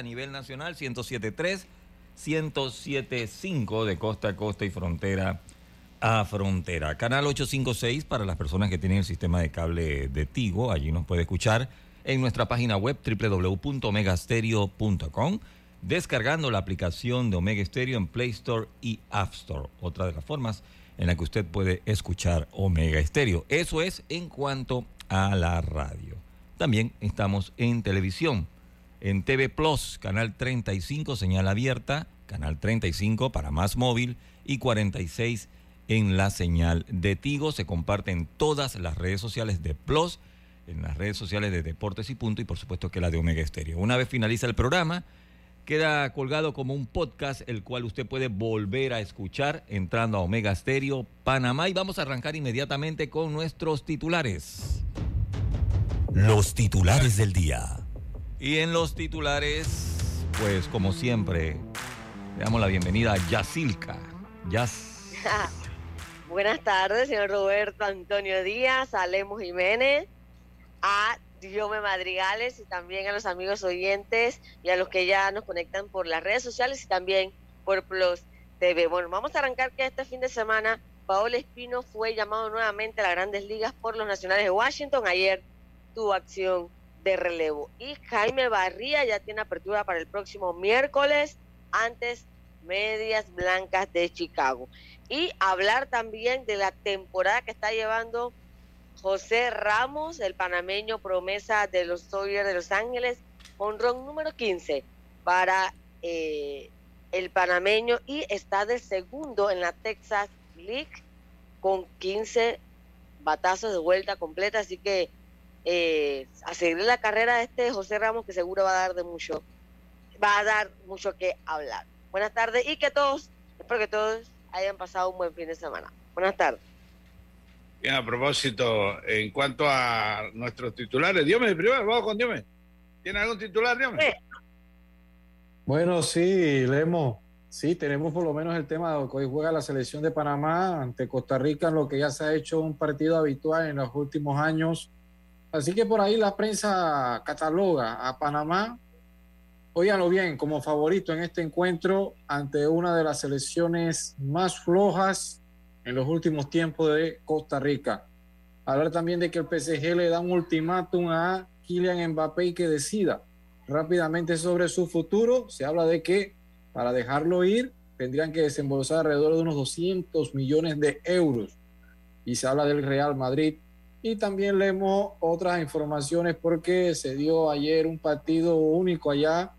A nivel nacional, 107.3, 107.5 de costa a costa y frontera a frontera. Canal 856 para las personas que tienen el sistema de cable de Tigo, allí nos puede escuchar en nuestra página web www.omegastereo.com, descargando la aplicación de Omega Stereo en Play Store y App Store, otra de las formas en la que usted puede escuchar Omega Stereo. Eso es en cuanto a la radio. También estamos en televisión en TV Plus, canal 35, señal abierta, canal 35 para más móvil y 46 en la señal de Tigo. Se comparte en todas las redes sociales de Plus, en las redes sociales de Deportes y Punto y por supuesto que la de Omega Estéreo. Una vez finaliza el programa, queda colgado como un podcast el cual usted puede volver a escuchar entrando a Omega Estéreo Panamá y vamos a arrancar inmediatamente con nuestros titulares. Los titulares del día. Y en los titulares, pues como siempre, le damos la bienvenida a Yacilca. Yas. Buenas tardes, señor Roberto Antonio Díaz, a Jiménez, a Diome Madrigales y también a los amigos oyentes y a los que ya nos conectan por las redes sociales y también por Plus TV. Bueno, vamos a arrancar que este fin de semana Paolo Espino fue llamado nuevamente a las grandes ligas por los nacionales de Washington. Ayer tuvo acción de relevo. Y Jaime Barría ya tiene apertura para el próximo miércoles, antes Medias Blancas de Chicago. Y hablar también de la temporada que está llevando José Ramos, el panameño promesa de los Dodgers de Los Ángeles, ron número 15 para eh, el panameño y está de segundo en la Texas League con 15 batazos de vuelta completa, así que eh, a seguir la carrera de este José Ramos que seguro va a dar de mucho, va a dar mucho que hablar. Buenas tardes y que todos, espero que todos hayan pasado un buen fin de semana. Buenas tardes. Bien, a propósito, en cuanto a nuestros titulares, Dios primero, vamos con Dios ¿Tiene algún titular, Dios Bueno, sí, leemos. Sí, tenemos por lo menos el tema de que hoy juega la selección de Panamá ante Costa Rica, en lo que ya se ha hecho un partido habitual en los últimos años Así que por ahí la prensa cataloga a Panamá, óiganlo bien, como favorito en este encuentro ante una de las selecciones más flojas en los últimos tiempos de Costa Rica. Hablar también de que el PSG le da un ultimátum a Kylian Mbappé y que decida rápidamente sobre su futuro. Se habla de que para dejarlo ir tendrían que desembolsar alrededor de unos 200 millones de euros. Y se habla del Real Madrid y también leemos otras informaciones porque se dio ayer un partido único allá,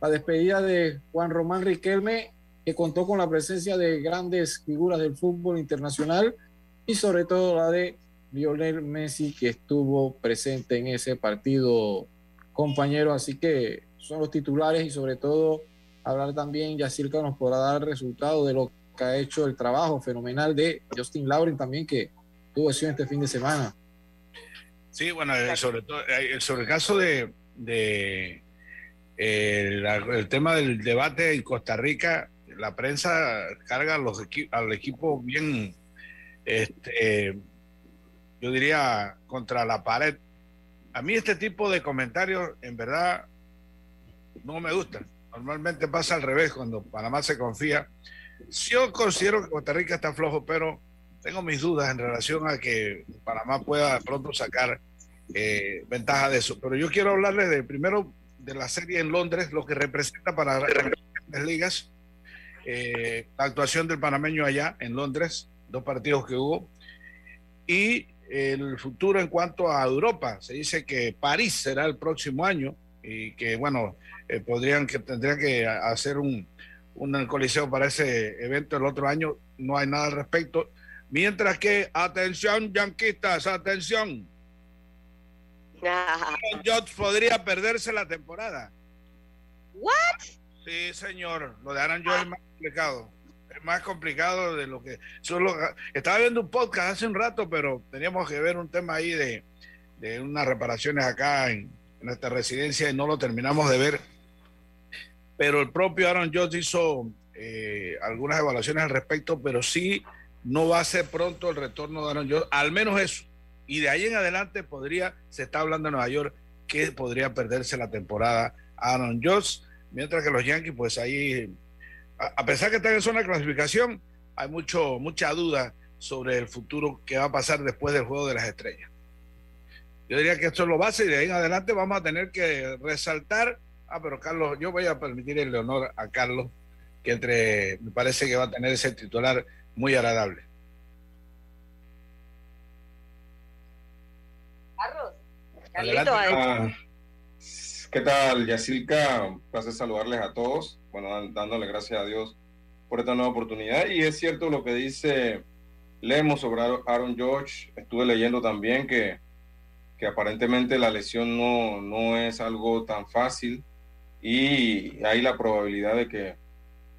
la despedida de Juan Román Riquelme, que contó con la presencia de grandes figuras del fútbol internacional y sobre todo la de Lionel Messi, que estuvo presente en ese partido, compañero. Así que son los titulares y sobre todo hablar también, Yacirca nos podrá dar el resultado de lo que ha hecho el trabajo fenomenal de Justin Lauren también, que tuvo acción este fin de semana. Sí, bueno, eh, sobre todo, eh, sobre el caso de, de eh, el tema del debate en Costa Rica, la prensa carga los al equipo bien, este, yo diría, contra la pared. A mí este tipo de comentarios, en verdad, no me gustan. Normalmente pasa al revés, cuando Panamá se confía, yo considero que Costa Rica está flojo, pero tengo mis dudas en relación a que Panamá pueda pronto sacar eh, ventaja de eso. Pero yo quiero hablarles de primero de la serie en Londres, lo que representa para las ligas, eh, la actuación del panameño allá en Londres, dos partidos que hubo, y el futuro en cuanto a Europa. Se dice que París será el próximo año y que, bueno, eh, podrían que tendrían que hacer un, un coliseo para ese evento el otro año. No hay nada al respecto. Mientras que, atención, yanquistas, atención. Aaron podría perderse la temporada. ¿What? Sí, señor. Lo de Aaron Judge es más complicado. Es más complicado de lo que. Solo, estaba viendo un podcast hace un rato, pero teníamos que ver un tema ahí de, de unas reparaciones acá en, nuestra residencia y no lo terminamos de ver. Pero el propio Aaron Judge hizo eh, algunas evaluaciones al respecto, pero sí no va a ser pronto el retorno de Aaron Judge, al menos eso. Y de ahí en adelante podría, se está hablando en Nueva York, que podría perderse la temporada Aaron Judge, mientras que los Yankees, pues ahí, a, pesar que están en zona de clasificación, hay mucho, mucha duda sobre el futuro que va a pasar después del juego de las estrellas. Yo diría que esto es lo base y de ahí en adelante vamos a tener que resaltar. Ah, pero Carlos, yo voy a permitir el honor a Carlos, que entre, me parece que va a tener ese titular muy agradable. Carlos. Ah, ¿Qué tal, Yacilca? Un placer saludarles a todos. Bueno, dándole gracias a Dios por esta nueva oportunidad. Y es cierto lo que dice Lemos sobre Aaron George. Estuve leyendo también que, que aparentemente la lesión no, no es algo tan fácil y hay la probabilidad de que,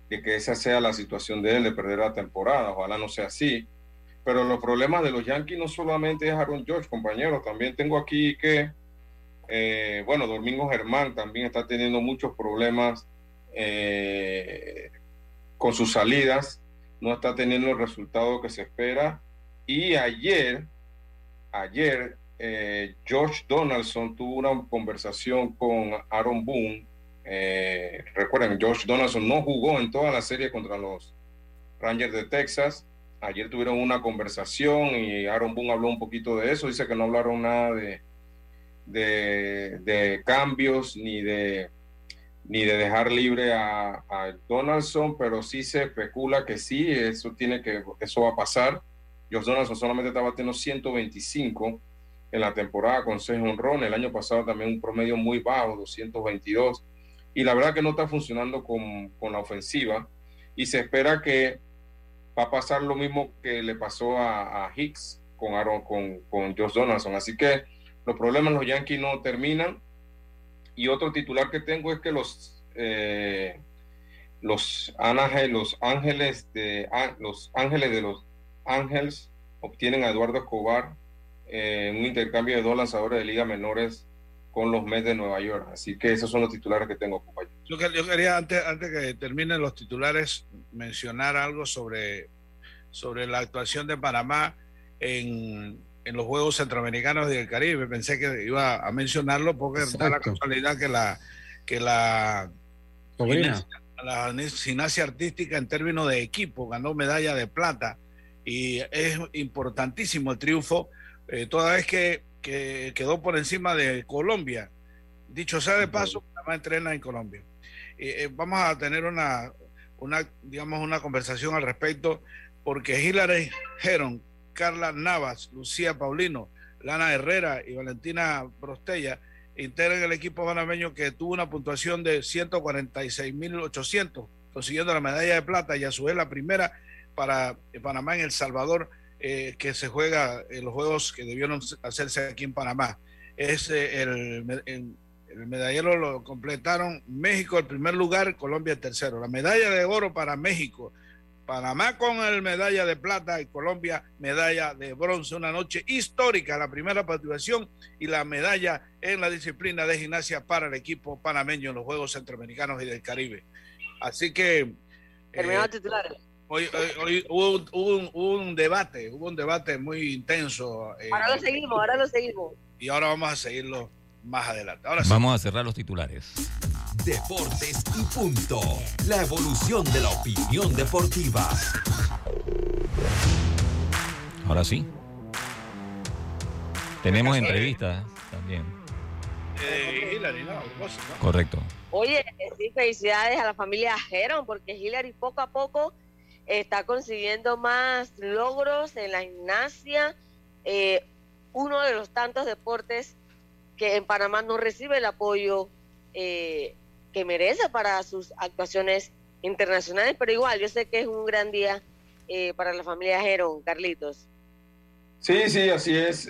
de que esa sea la situación de él, de perder la temporada. Ojalá no sea así. Pero los problemas de los Yankees no solamente es Aaron George, compañeros. También tengo aquí que, eh, bueno, Domingo Germán también está teniendo muchos problemas eh, con sus salidas. No está teniendo el resultado que se espera. Y ayer, ayer, eh, George Donaldson tuvo una conversación con Aaron Boone. Recuerden, George Donaldson no jugó en toda la serie contra los Rangers de Texas ayer tuvieron una conversación y Aaron Boone habló un poquito de eso. Dice que no hablaron nada de, de, cambios ni de, ni de dejar libre a, Donaldson, pero sí se especula que sí, eso, tiene que, eso va a pasar. Josh Donaldson solamente estaba teniendo 125 en la temporada con 6 honrones. El año pasado también un promedio muy bajo, 222. Y la verdad que no está funcionando con, con la ofensiva. Y se espera que va a pasar lo mismo que le pasó a, Hicks con, Aaron, con, con Josh Donaldson. Así que los problemas los Yankees no terminan. Y otro titular que tengo es que los, eh, los, ángeles, los ángeles de los ángeles de los ángeles obtienen a Eduardo Escobar en un intercambio de dos lanzadores de liga menores con los Mets de Nueva York. Así que esos son los titulares que tengo, compañero. Yo, quería, antes, antes que terminen los titulares, mencionar algo sobre, sobre la actuación de Panamá en, en los Juegos Centroamericanos y del Caribe. Pensé que iba a mencionarlo porque da la casualidad que la que la la gimnasia artística en términos de equipo ganó medalla de plata y es importantísimo el triunfo eh, toda vez que que quedó por encima de Colombia. Dicho sea de paso, Panamá entrena en Colombia. Eh, vamos a tener una, una, digamos, una conversación al respecto, porque Hilary Heron, Carla Navas, Lucía Paulino, Lana Herrera y Valentina Brostella integran el equipo panameño que tuvo una puntuación de 146.800, consiguiendo la medalla de plata y a su vez la primera para Panamá en El Salvador eh, que se juega en los juegos que debieron hacerse aquí en Panamá. Es eh, el, el, medallero lo completaron México el primer lugar, Colombia el tercero. La medalla de oro para México, Panamá con el medalla de plata y Colombia medalla de bronce. Una noche histórica, la primera participación y la medalla en la disciplina de gimnasia para el equipo panameño en los Juegos Centroamericanos y del Caribe. Así que... Terminado eh, titulares. Hoy, hoy, hubo, un, un, debate, hubo un debate muy intenso. Eh, ahora lo seguimos, ahora lo seguimos. Y ahora vamos a seguirlo más adelante. Ahora Vamos a cerrar los titulares. Deportes y punto. La evolución de la opinión deportiva. Ahora sí. Tenemos entrevistas también. Eh, Hillary, ¿no? Correcto. Oye, sí, felicidades a la familia Heron, porque Hillary poco a poco está consiguiendo más logros en la gimnasia. Eh, uno de los tantos deportes que en Panamá no recibe el apoyo eh, que merece para sus actuaciones internacionales, pero igual yo sé que es un gran día eh, para la familia Heron, Carlitos. Sí, sí, así es.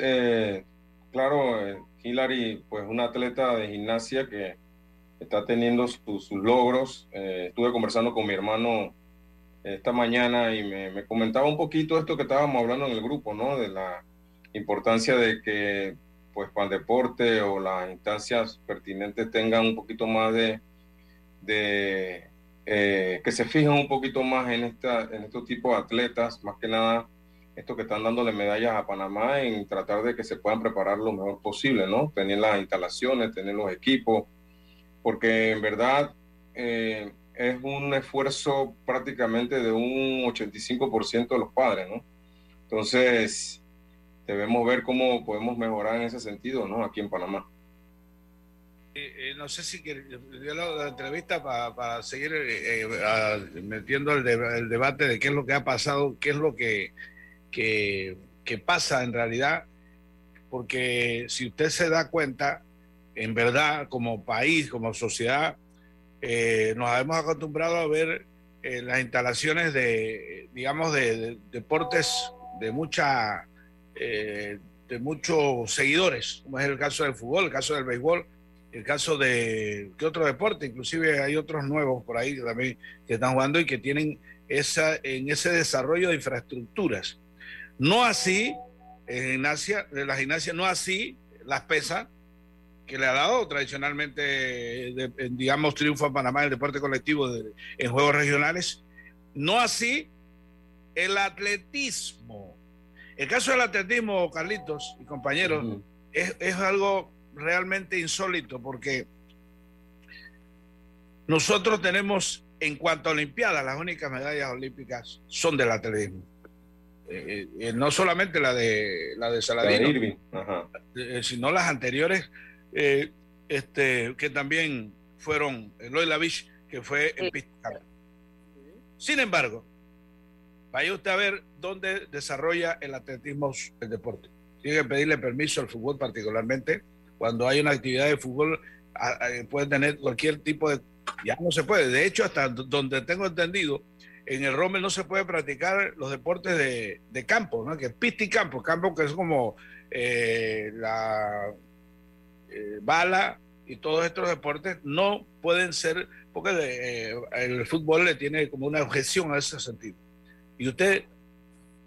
Claro, Hillary, pues una atleta de gimnasia que está teniendo sus logros. estuve conversando con mi hermano esta mañana y me, me, comentaba un poquito esto que estábamos hablando en el grupo, ¿no? De la importancia de que pues para el deporte o las instancias pertinentes tengan un poquito más de, de eh, que se fijen un poquito más en, esta, en estos tipos de atletas, más que nada estos que están dándole medallas a Panamá en tratar de que se puedan preparar lo mejor posible, ¿no? Tener las instalaciones, tener los equipos, porque en verdad eh, es un esfuerzo prácticamente de un 85% de los padres, ¿no? Entonces, debemos ver cómo podemos mejorar en ese sentido, ¿no? Aquí en Panamá. Eh, eh, no sé si dio la, entrevista para, seguir eh, metiendo el, debate de qué es lo que ha pasado, qué es lo que, que, pasa en realidad, porque si usted se da cuenta, en verdad, como país, como sociedad, nos hemos acostumbrado a ver las instalaciones de, digamos, de deportes de mucha eh, de muchos seguidores, como es el caso del fútbol, el caso del béisbol, el caso de ¿qué otro deporte? Inclusive hay otros nuevos por ahí también que están jugando y que tienen esa, en ese desarrollo de infraestructuras. No así en gimnasia, la gimnasia, no así las pesas, que le ha dado tradicionalmente, digamos, triunfo a Panamá en el deporte colectivo en juegos regionales. No así el atletismo. El caso del atletismo, Carlitos y compañeros, es, algo realmente insólito porque nosotros tenemos, en cuanto a Olimpiadas, las únicas medallas olímpicas son del atletismo. Eh, eh, eh, no solamente la de la de Saladino, sino las anteriores, este, que también fueron Eloy Lavich, que fue en pista. Sin embargo, Vaya usted a ver dónde desarrolla el atletismo el deporte. Tiene que pedirle permiso al fútbol particularmente. Cuando hay una actividad de fútbol, puede tener cualquier tipo de... Ya no se puede. De hecho, hasta donde tengo entendido, en el Rommel no se puede practicar los deportes de, campo, ¿no? que es pista y campo. Campo que es como eh, la eh, bala y todos estos deportes no pueden ser, porque eh, el fútbol le tiene como una objeción a ese sentido. Y usted,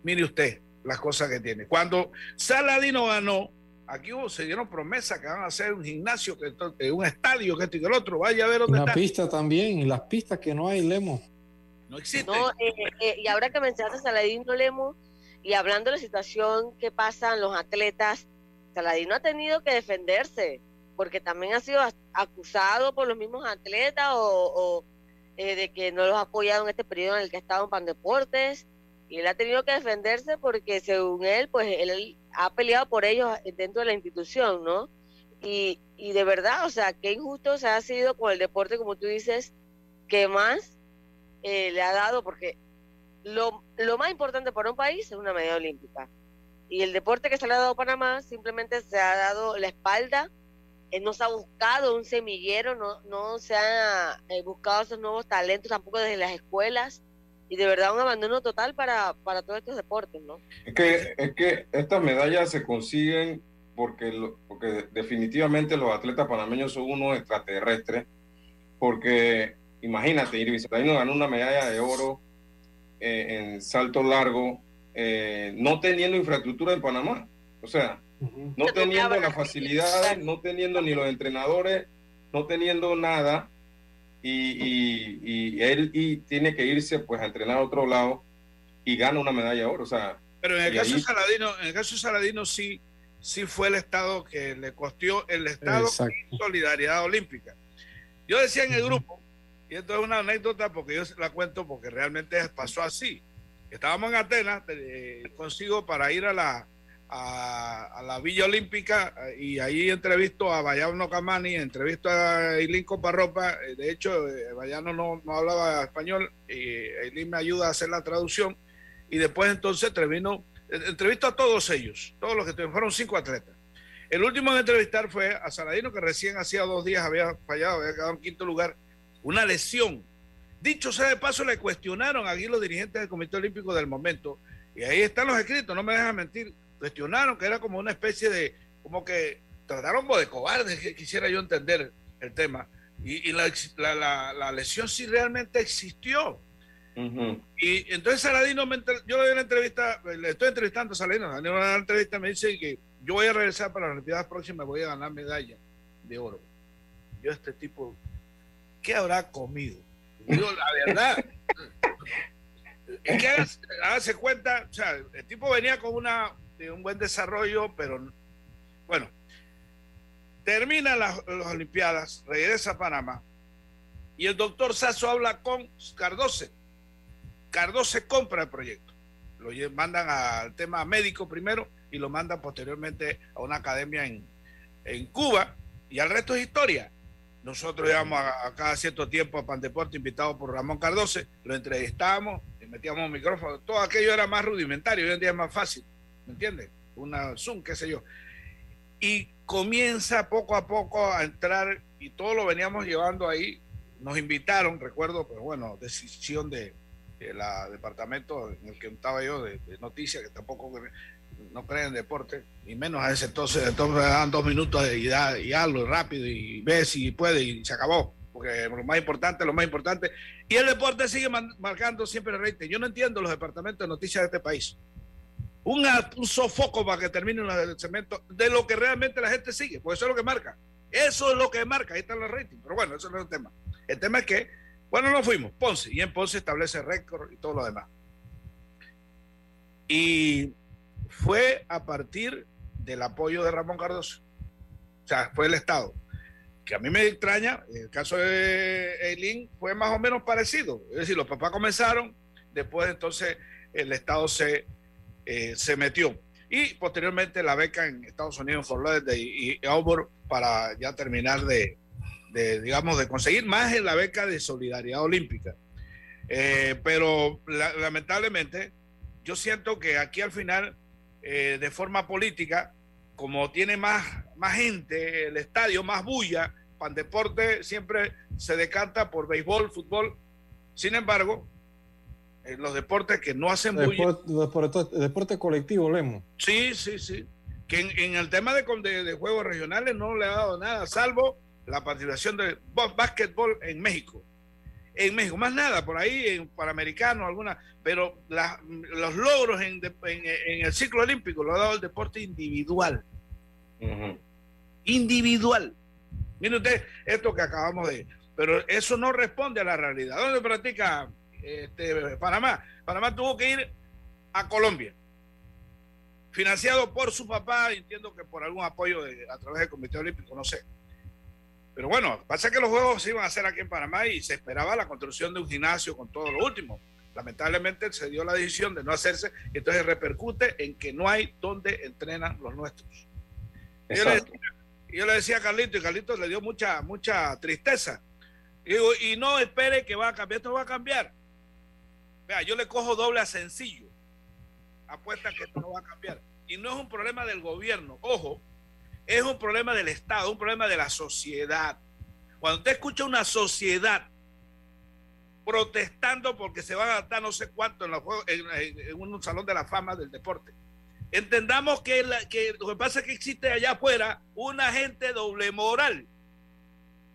mire usted las cosas que tiene. Cuando Saladino ganó, aquí hubo, se dieron promesas que van a hacer un gimnasio, que, un estadio, que esto y que el otro. Vaya a ver dónde Una pista también, y las pistas que no hay, Lemo. No existe. Eh, eh, y ahora que mencionaste a Saladino Lemo, y hablando de la situación que pasan los atletas, Saladino ha tenido que defenderse, porque también ha sido acusado por los mismos atletas o eh, de que no los ha apoyado en este periodo en el que ha estado en Pandeportes y él ha tenido que defenderse porque según él, pues él ha peleado por ellos dentro de la institución, ¿no? Y, y de verdad, o sea, qué injusto se ha sido con el deporte, como tú dices, que más eh, le ha dado, porque lo, lo más importante para un país es una medalla olímpica. Y el deporte que se le ha dado a Panamá simplemente se ha dado la espalda eh, no se ha buscado un semillero, no, no se han eh, buscado esos nuevos talentos tampoco desde las escuelas y de verdad un abandono total para, para todos estos deportes, ¿no? Es que, es que estas medallas se consiguen porque, porque definitivamente los atletas panameños son unos extraterrestres, porque imagínate, Irving no ganó una medalla de oro eh, en salto largo, no teniendo infraestructura en Panamá. O sea, no teniendo las facilidades, no teniendo ni los entrenadores, no teniendo nada, y, él y tiene que irse pues a entrenar a otro lado y gana una medalla de oro. O sea, pero en el caso de Saladino, en el caso de Saladino sí, sí fue el Estado que le costeó el Estado solidaridad olímpica. Yo decía en el grupo, y esto es una anécdota porque yo la cuento porque realmente pasó así. Estábamos en Atenas, consigo para ir a la, a, la Villa Olímpica y ahí entrevisto a Bayano Camani, entrevisto a Eileen Coparropa. De hecho, Bayano eh, no, no hablaba español y Eileen me ayuda a hacer la traducción. Y después entonces termino, entrevisto a todos ellos, todos los que fueron cinco atletas. El último en entrevistar fue a Saladino, que recién hacía dos días había fallado, había quedado en quinto lugar, una lesión. Dicho sea de paso, le cuestionaron aquí los dirigentes del Comité Olímpico del momento, y ahí están los escritos, no me dejan mentir, cuestionaron que era como una especie de, como que trataron de cobarde, que quisiera yo entender el tema. Y, la, la, lesión sí realmente existió. Y entonces Saladino, yo le doy una entrevista, le estoy entrevistando a Saladino, en una entrevista me dice que yo voy a regresar para las Olimpiadas próximas, voy a ganar medalla de oro. Yo este tipo, ¿qué habrá comido? Digo, la verdad. es que hágase, cuenta, o sea, el tipo venía con una, de un buen desarrollo, pero bueno, termina las, Olimpiadas, regresa a Panamá y el doctor Sasso habla con Cardoce. Cardoce compra el proyecto. Lo mandan al tema médico primero y lo mandan posteriormente a una academia en, en Cuba y al resto es historia. Nosotros íbamos a, cada cierto tiempo a Pandeporte invitado por Ramón Cardoce, lo entrevistábamos, le metíamos un micrófono, todo aquello era más rudimentario, hoy en día es más fácil, ¿me entiendes? Una Zoom, qué sé yo. Y comienza poco a poco a entrar y todo lo veníamos llevando ahí. Nos invitaron, recuerdo, pero bueno, decisión de, la departamento en el que estaba yo de, de noticias, que tampoco no creen en deporte, y menos a ese entonces, entonces dan dos minutos y, da, y algo rápido y ves si puede y se acabó. Porque lo más importante, lo más importante. Y el deporte sigue marcando siempre el rating. Yo no entiendo los departamentos de noticias de este país. Un, un sofoco para que termine el cemento de lo que realmente la gente sigue, porque eso es lo que marca. Eso es lo que marca, ahí están los ratings. Pero bueno, eso no es el tema. El tema es que, bueno, no fuimos, Ponce, y en Ponce establece récord y todo lo demás. Y fue a partir del apoyo de Ramón Cardoso. O sea, fue el Estado. Que a mí me extraña, el caso de Eileen fue más o menos parecido. Es decir, los papás comenzaron, después entonces el Estado se, eh, se metió. Y posteriormente la beca en Estados Unidos, en Fort y, y Auburn, para ya terminar de, digamos, de conseguir más en la beca de solidaridad olímpica. Eh, pero lamentablemente, yo siento que aquí al final eh, de forma política, como tiene más, más gente, el estadio, más bulla, Pandeporte siempre se decanta por béisbol, fútbol. Sin embargo, en los deportes que no hacen bulla. Deporte, deporte colectivo, Lemo. Sí, sí, sí. Que en, el tema de, de, juegos regionales no le ha dado nada, salvo la participación de básquetbol en México en México, más nada, por ahí en Panamericano, alguna, pero los logros en, el ciclo olímpico lo ha dado el deporte individual. Individual. Mire usted esto que acabamos de... Pero eso no responde a la realidad. ¿Dónde practica este, Panamá? Panamá tuvo que ir a Colombia, financiado por su papá, entiendo que por algún apoyo a través del Comité Olímpico, no sé pero bueno, pasa que los juegos se iban a hacer aquí en Panamá y se esperaba la construcción de un gimnasio con todo lo último. Lamentablemente se dio la decisión de no hacerse y entonces repercute en que no hay donde entrenan los nuestros. Yo le, yo le, decía a Carlito y Carlito le dio mucha, mucha tristeza. Y, digo, y no espere que va a cambiar, esto va a cambiar. Vea, yo le cojo doble a sencillo. Apuesta que esto no va a cambiar. Y no es un problema del gobierno. Ojo, es un problema del Estado, un problema de la sociedad. Cuando usted escucha una sociedad protestando porque se van a gastar no sé cuánto en, en, un salón de la fama del deporte, entendamos que, lo que pasa es que existe allá afuera una gente doble moral.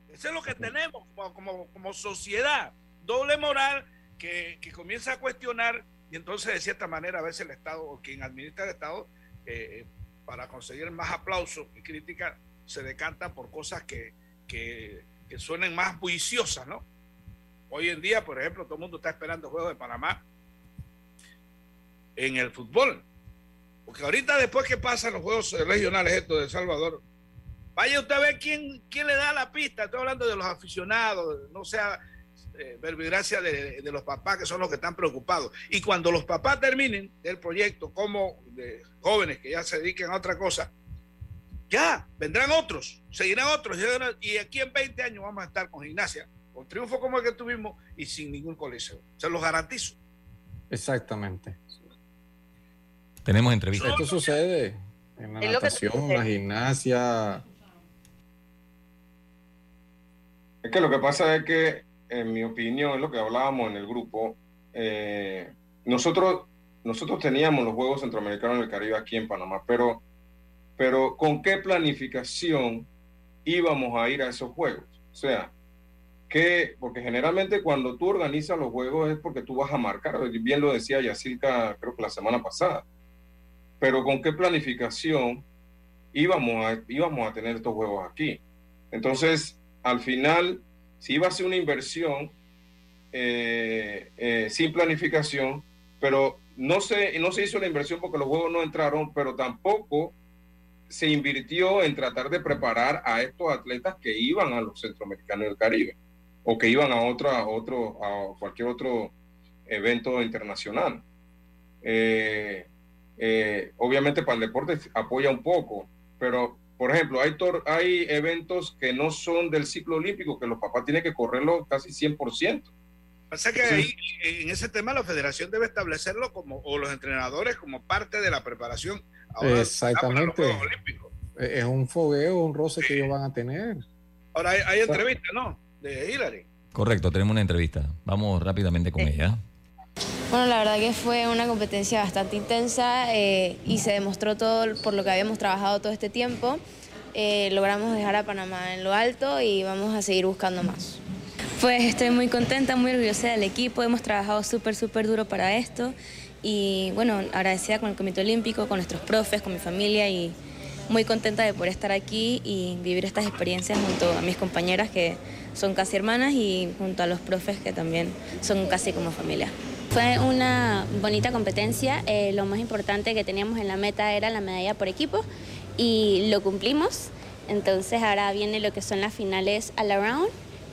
Eso es lo que tenemos como, sociedad, doble moral que, comienza a cuestionar y entonces de cierta manera a veces el Estado o quien administra el Estado eh, para conseguir más aplausos y crítica, se decanta por cosas que, que, suenen más juiciosas, ¿no? Hoy en día, por ejemplo, todo el mundo está esperando juegos de Panamá en el fútbol. Porque ahorita después que pasan los juegos regionales estos de Salvador, Vaya usted a ver quién, quién le da la pista. Estoy hablando de los aficionados, no sea eh, verbigracia de, de, los papás que son los que están preocupados. Y cuando los papás terminen el proyecto, como de jóvenes que ya se dediquen a otra cosa, ya vendrán otros, seguirán otros. Y aquí en 20 años vamos a estar con gimnasia, con triunfo como el que tuvimos y sin ningún coliseo. Se los garantizo. Exactamente. Tenemos entrevistas. Esto sucede en la natación, la gimnasia. Es que lo que pasa es que, en mi opinión, es lo que hablábamos en el grupo, eh, nosotros, nosotros teníamos los Juegos Centroamericanos del Caribe aquí en Panamá, pero, pero ¿con qué planificación íbamos a ir a esos Juegos? O sea, que, porque generalmente cuando tú organizas los Juegos es porque tú vas a marcar, bien lo decía Yacilca creo que la semana pasada, pero ¿con qué planificación íbamos a, íbamos a tener estos Juegos aquí? Entonces, al final, si iba a ser una inversión eh, eh, sin planificación, pero no se, no se hizo la inversión porque los juegos no entraron, pero tampoco se invirtió en tratar de preparar a estos atletas que iban a los centroamericanos del Caribe o que iban a, otra, otro, a cualquier otro evento internacional. Eh, obviamente para el deporte apoya un poco, pero por ejemplo, hay, hay eventos que no son del ciclo olímpico, que los papás tienen que correrlo casi 100%. Pasa que ahí, en ese tema la federación debe establecerlo como, o los entrenadores como parte de la preparación. Exactamente. Es un fogueo, un roce que ellos van a tener. Ahora hay, entrevista, ¿no? De Hillary. Correcto, tenemos una entrevista. Vamos rápidamente con ella. Bueno, la verdad que fue una competencia bastante intensa eh, y se demostró todo por lo que habíamos trabajado todo este tiempo. Eh, logramos dejar a Panamá en lo alto y vamos a seguir buscando más. Pues estoy muy contenta, muy orgullosa del equipo, hemos trabajado súper, súper duro para esto y bueno, agradecida con el Comité Olímpico, con nuestros profes, con mi familia y muy contenta de poder estar aquí y vivir estas experiencias junto a mis compañeras que son casi hermanas y junto a los profes que también son casi como familia. Fue una bonita competencia, eh, lo más importante que teníamos en la meta era la medalla por equipo y lo cumplimos, entonces ahora viene lo que son las finales all around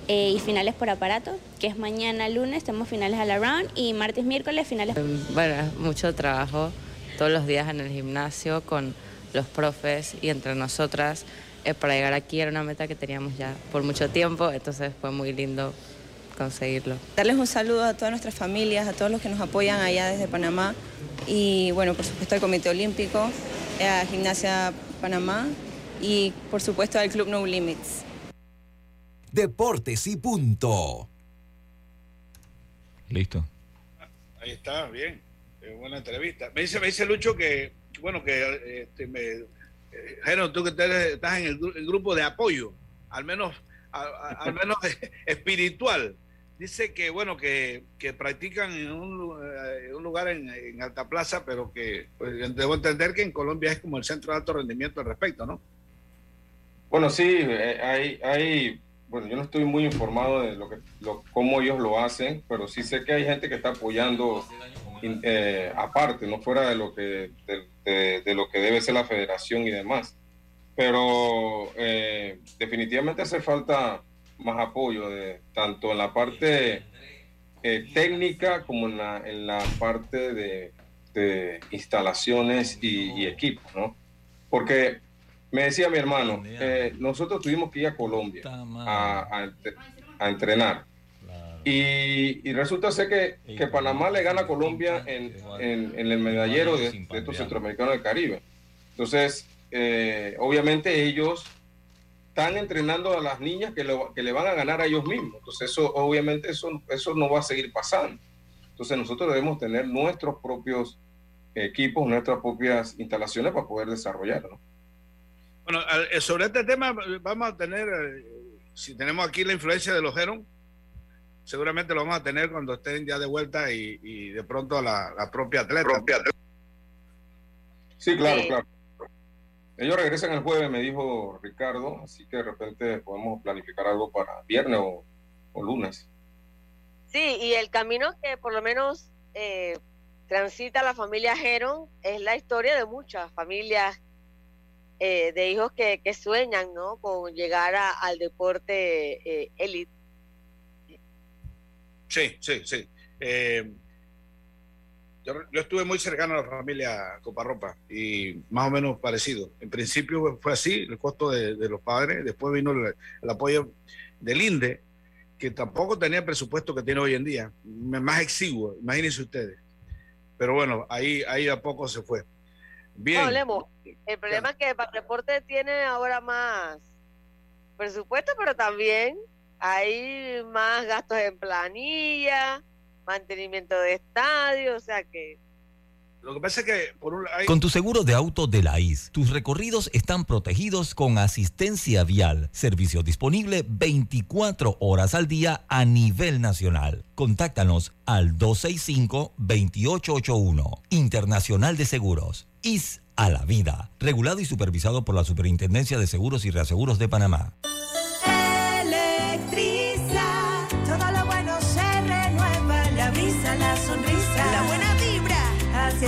eh, y finales por aparato, que es mañana lunes, tenemos finales all around y martes, miércoles finales. Bueno, mucho trabajo todos los días en el gimnasio con los profes y entre nosotras eh, para llegar aquí era una meta que teníamos ya por mucho tiempo, entonces fue muy lindo conseguirlo. Darles un saludo a todas nuestras familias, a todos los que nos apoyan allá desde Panamá y bueno, por supuesto al Comité Olímpico, a Gimnasia Panamá y por supuesto al Club No Limits. Deportes y punto. Listo. Ahí está, bien. buena entrevista. Me dice, me dice Lucho que, bueno, que este, me, eh, tú que estás en el, grupo de apoyo, al menos, al menos espiritual dice que bueno que, que practican en un, eh, lugar en, en, Alta Plaza, pero que pues, debo entender que en Colombia es como el centro de alto rendimiento al respecto, ¿no? Bueno, sí, eh, hay, hay, bueno, yo no estoy muy informado de lo que, lo, cómo ellos lo hacen, pero sí sé que hay gente que está apoyando eh, aparte, no fuera de lo que de, lo que debe ser la federación y demás. Pero definitivamente hace falta más apoyo, de, tanto en la parte eh, técnica como en la, en la parte de, instalaciones y, equipos, ¿no? Porque me decía mi hermano, eh, nosotros tuvimos que ir a Colombia a, a, entrenar. Y, resulta ser que, que, Panamá le gana a Colombia en, en, el medallero de, estos centroamericanos del Caribe. Entonces, eh, obviamente ellos están entrenando a las niñas que, que, le van a ganar a ellos mismos. Entonces, eso obviamente eso, eso no va a seguir pasando. Entonces, nosotros debemos tener nuestros propios equipos, nuestras propias instalaciones para poder desarrollarlo. Bueno, eh, sobre este tema vamos a tener, eh, si tenemos aquí la influencia de los Heron, seguramente lo vamos a tener cuando estén ya de vuelta y, de pronto la, la propia atleta. Sí, claro, claro. Ellos regresan el jueves, me dijo Ricardo, así que de repente podemos planificar algo para viernes o, lunes. Sí, y el camino que por lo menos eh, transita la familia Heron es la historia de muchas familias eh, de hijos que, sueñan, ¿no? Con llegar al deporte élite. sí, sí, sí. Yo, estuve muy cercano a la familia Coparropa y más o menos parecido. En principio fue así, el costo de, los padres, después vino el, apoyo del INDE, que tampoco tenía el presupuesto que tiene hoy en día, más exiguo, imagínense ustedes. Pero bueno, ahí, ahí a poco se fue. Bien. el problema es que el deporte tiene ahora más presupuesto, pero también hay más gastos en planilla mantenimiento de estadio, o sea que... Lo que pasa es que Con tu seguro de auto de la IS, tus recorridos están protegidos con asistencia vial, servicio disponible 24 horas al día a nivel nacional. Contáctanos al 265-2881, Internacional de Seguros. IS a la vida, regulado y supervisado por la Superintendencia de Seguros y Reaseguros de Panamá.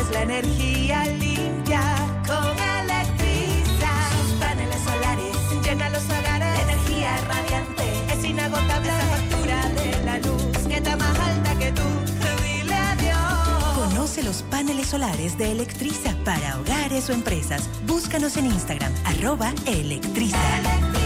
Es la energía limpia con Electriza. Sus paneles solares llenan los hogares energía radiante. Es inagotable la factura de la luz que está más alta que tú. Conoce los paneles solares de Electriza para hogares o empresas. Búscanos en Instagram, arroba Electriza.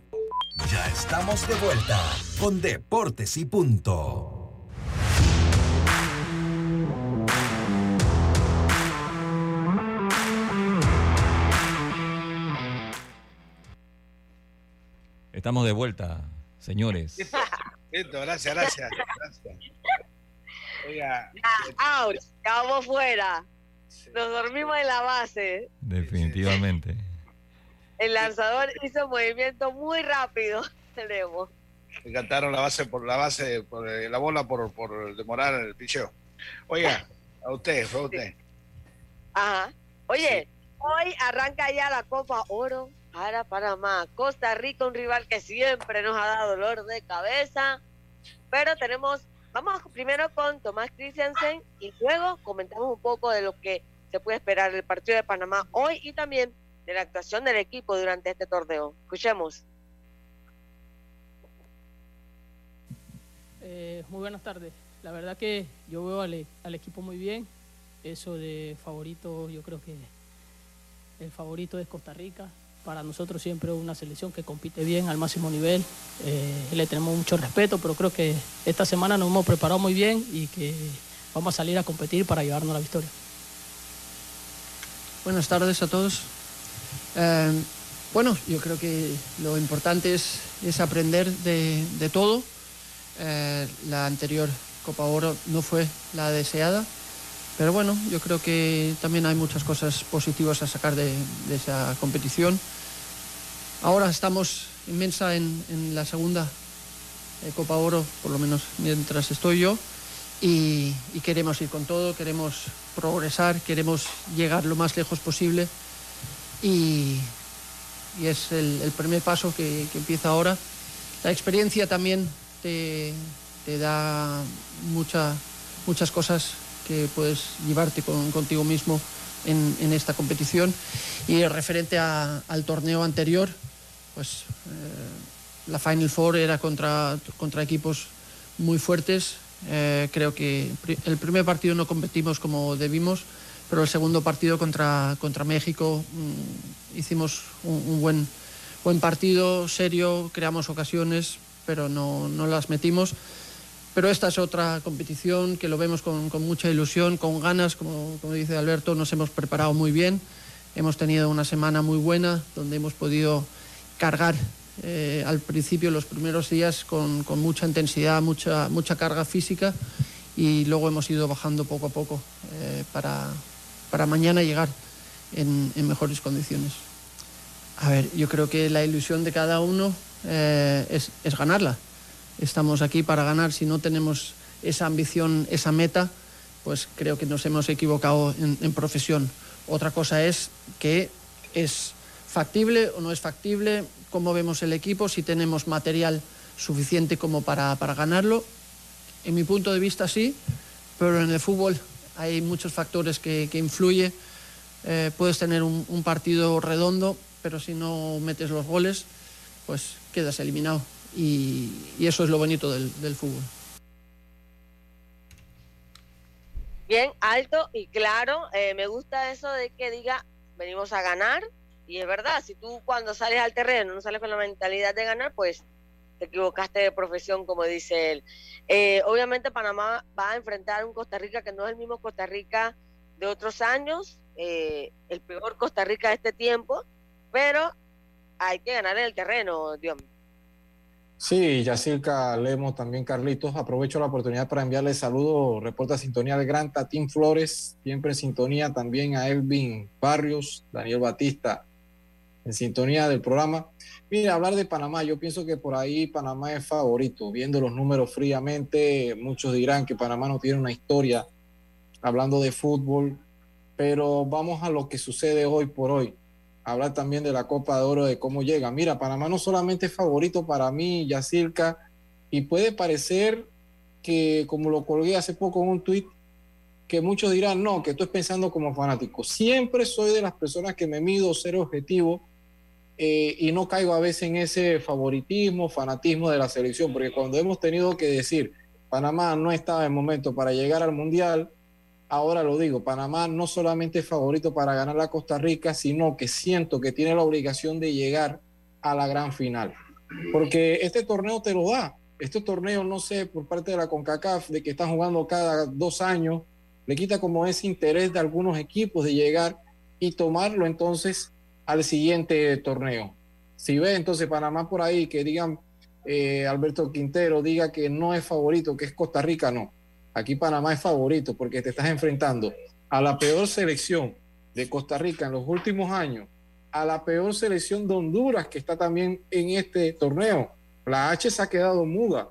Ya estamos de vuelta con Deportes y Punto. Estamos de vuelta, señores. Listo, gracias, gracias, gracias. Oiga, ya vamos fuera. Nos dormimos en la base. Definitivamente. El lanzador hizo un movimiento muy rápido, tenemos. Encantaron la base por la base, por eh, la bola por, por demorar el picheo. Oiga, a usted, fue a usted. Ajá. Oye, hoy arranca ya la Copa Oro para Panamá. Costa Rica, un rival que siempre nos ha dado dolor de cabeza. Pero tenemos, vamos primero con Tomás Christiansen y luego comentamos un poco de lo que se puede esperar del partido de Panamá hoy y también de la actuación del equipo durante este torneo. Escuchemos. Eh, muy buenas tardes. La verdad que yo veo al, al, equipo muy bien. Eso de favorito, yo creo que el favorito es Costa Rica. Para nosotros siempre una selección que compite bien al máximo nivel. Eh, le tenemos mucho respeto, pero creo que esta semana nos hemos preparado muy bien y que vamos a salir a competir para llevarnos la victoria. Buenas tardes a todos. Eh, bueno, yo creo que lo importante es, es aprender de, de todo. Eh, la anterior Copa Oro no fue la deseada, pero bueno, yo creo que también hay muchas cosas positivas a sacar de, de esa competición. Ahora estamos inmensa en, en la segunda eh, Copa Oro, por lo menos mientras estoy yo, y, y, queremos ir con todo, queremos progresar, queremos llegar lo más lejos posible y, es el, primer paso que, empieza ahora. La experiencia también te, da mucha, muchas cosas que puedes llevarte con, contigo mismo en, esta competición. Y referente al torneo anterior, pues eh, la Final Four era contra, contra equipos muy fuertes. Eh, creo que el primer partido no competimos como debimos, pero el segundo partido contra, contra México mmm, hicimos un, un buen, buen partido, serio, creamos ocasiones, pero no, no las metimos. Pero esta es otra competición que lo vemos con, con mucha ilusión, con ganas, como, como, dice Alberto, nos hemos preparado muy bien, hemos tenido una semana muy buena donde hemos podido cargar eh, al principio, los primeros días, con, con, mucha intensidad, mucha, mucha carga física y luego hemos ido bajando poco a poco eh, para, para mañana llegar en, mejores condiciones. A ver, yo creo que la ilusión de cada uno eh, es, ganarla. Estamos aquí para ganar. Si no tenemos esa ambición, esa meta, pues creo que nos hemos equivocado en, profesión. Otra cosa es que es factible o no es factible, cómo vemos el equipo, si tenemos material suficiente como para ganarlo. En mi punto de vista sí, pero en el fútbol hay muchos factores que, que influyen. Eh, puedes tener un, partido redondo, pero si no metes los goles, pues quedas eliminado. Y, y eso es lo bonito del, del, fútbol. Bien, alto y claro. Eh, me gusta eso de que diga, venimos a ganar. Y es verdad, si tú cuando sales al terreno no sales con la mentalidad de ganar, pues te equivocaste de profesión, como dice él. Eh, obviamente Panamá va a enfrentar un Costa Rica que no es el mismo Costa Rica de otros años, eh, el peor Costa Rica de este tiempo, pero hay que ganar en el terreno, Dios mío. Sí, Yacirca Lemos, también Carlitos. Aprovecho la oportunidad para enviarle saludos, reporta sintonía del gran Tatín Flores, siempre en sintonía también a Elvin Barrios, Daniel Batista, en sintonía del programa. Mira, hablar de Panamá, yo pienso que por ahí Panamá es favorito. Viendo los números fríamente, muchos dirán que Panamá no tiene una historia hablando de fútbol, pero vamos a lo que sucede hoy por hoy hablar también de la Copa de Oro, de cómo llega. Mira, Panamá no solamente es favorito para mí, Yacirca, y puede parecer que, como lo colgué hace poco en un tuit, que muchos dirán, no, que estoy pensando como fanático. Siempre soy de las personas que me mido ser objetivo eh, y no caigo a veces en ese favoritismo, fanatismo de la selección, porque cuando hemos tenido que decir, Panamá no estaba en momento para llegar al Mundial, ahora lo digo, Panamá no solamente es favorito para ganar a Costa Rica, sino que siento que tiene la obligación de llegar a la gran final. Porque este torneo te lo da. Este torneo, no sé, por parte de la CONCACAF, de que están jugando cada dos años, le quita como ese interés de algunos equipos de llegar y tomarlo entonces al siguiente torneo. Si ve entonces Panamá por ahí que digan, eh, Alberto Quintero diga que no es favorito, que es Costa Rica, no Aquí Panamá es favorito porque te estás enfrentando a la peor selección de Costa Rica en los últimos años, a la peor selección de Honduras que está también en este torneo. La H se ha quedado muda.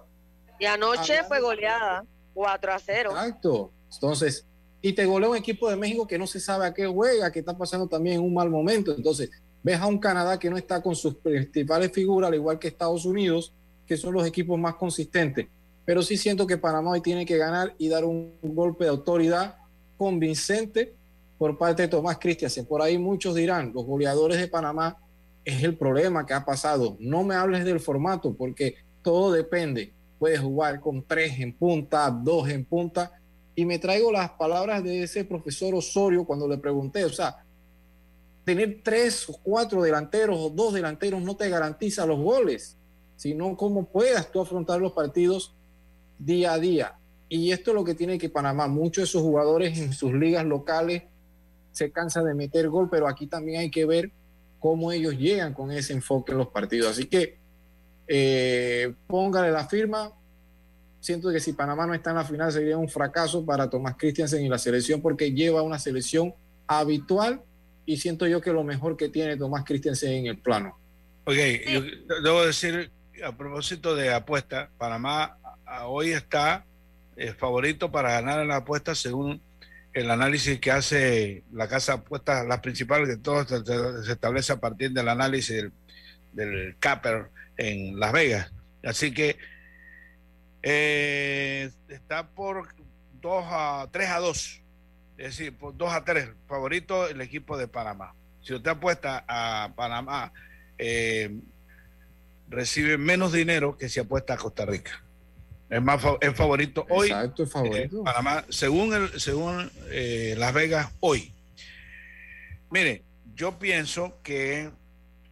Y anoche Hablando... fue goleada 4 a 0. Exacto. Entonces, y te golea un equipo de México que no se sabe a qué juega, que está pasando también un mal momento. Entonces, ves a un Canadá que no está con sus principales figuras, al igual que Estados Unidos, que son los equipos más consistentes pero sí siento que Panamá hoy tiene que ganar y dar un golpe de autoridad convincente por parte de Tomás Cristiansen. Por ahí muchos dirán, los goleadores de Panamá es el problema que ha pasado. No me hables del formato porque todo depende. Puedes jugar con tres en punta, dos en punta. Y me traigo las palabras de ese profesor Osorio cuando le pregunté, o sea, tener tres o cuatro delanteros o dos delanteros no te garantiza los goles, sino cómo puedas tú afrontar los partidos día a día. Y esto es lo que tiene que Panamá. Muchos de esos jugadores en sus ligas locales se cansan de meter gol, pero aquí también hay que ver cómo ellos llegan con ese enfoque en los partidos. Así que eh, póngale la firma. Siento que si Panamá no está en la final sería un fracaso para Tomás Christiansen y la selección porque lleva una selección habitual y siento yo que lo mejor que tiene Tomás Christiansen en el plano. Ok, yo debo decir a propósito de apuesta, Panamá hoy está eh, favorito para ganar en la apuesta según el análisis que hace la casa apuesta, las principales de todos se, establece a partir del análisis del, del Capper en Las Vegas. Así que eh, está por 2 a 3 a 2, es decir, por 2 a 3, favorito el equipo de Panamá. Si usted apuesta a Panamá, eh, recibe menos dinero que si apuesta a Costa Rica. Es más es favorito hoy. Exacto, es favorito. Eh, Panamá, según el, según eh, Las Vegas hoy. Mire, yo pienso que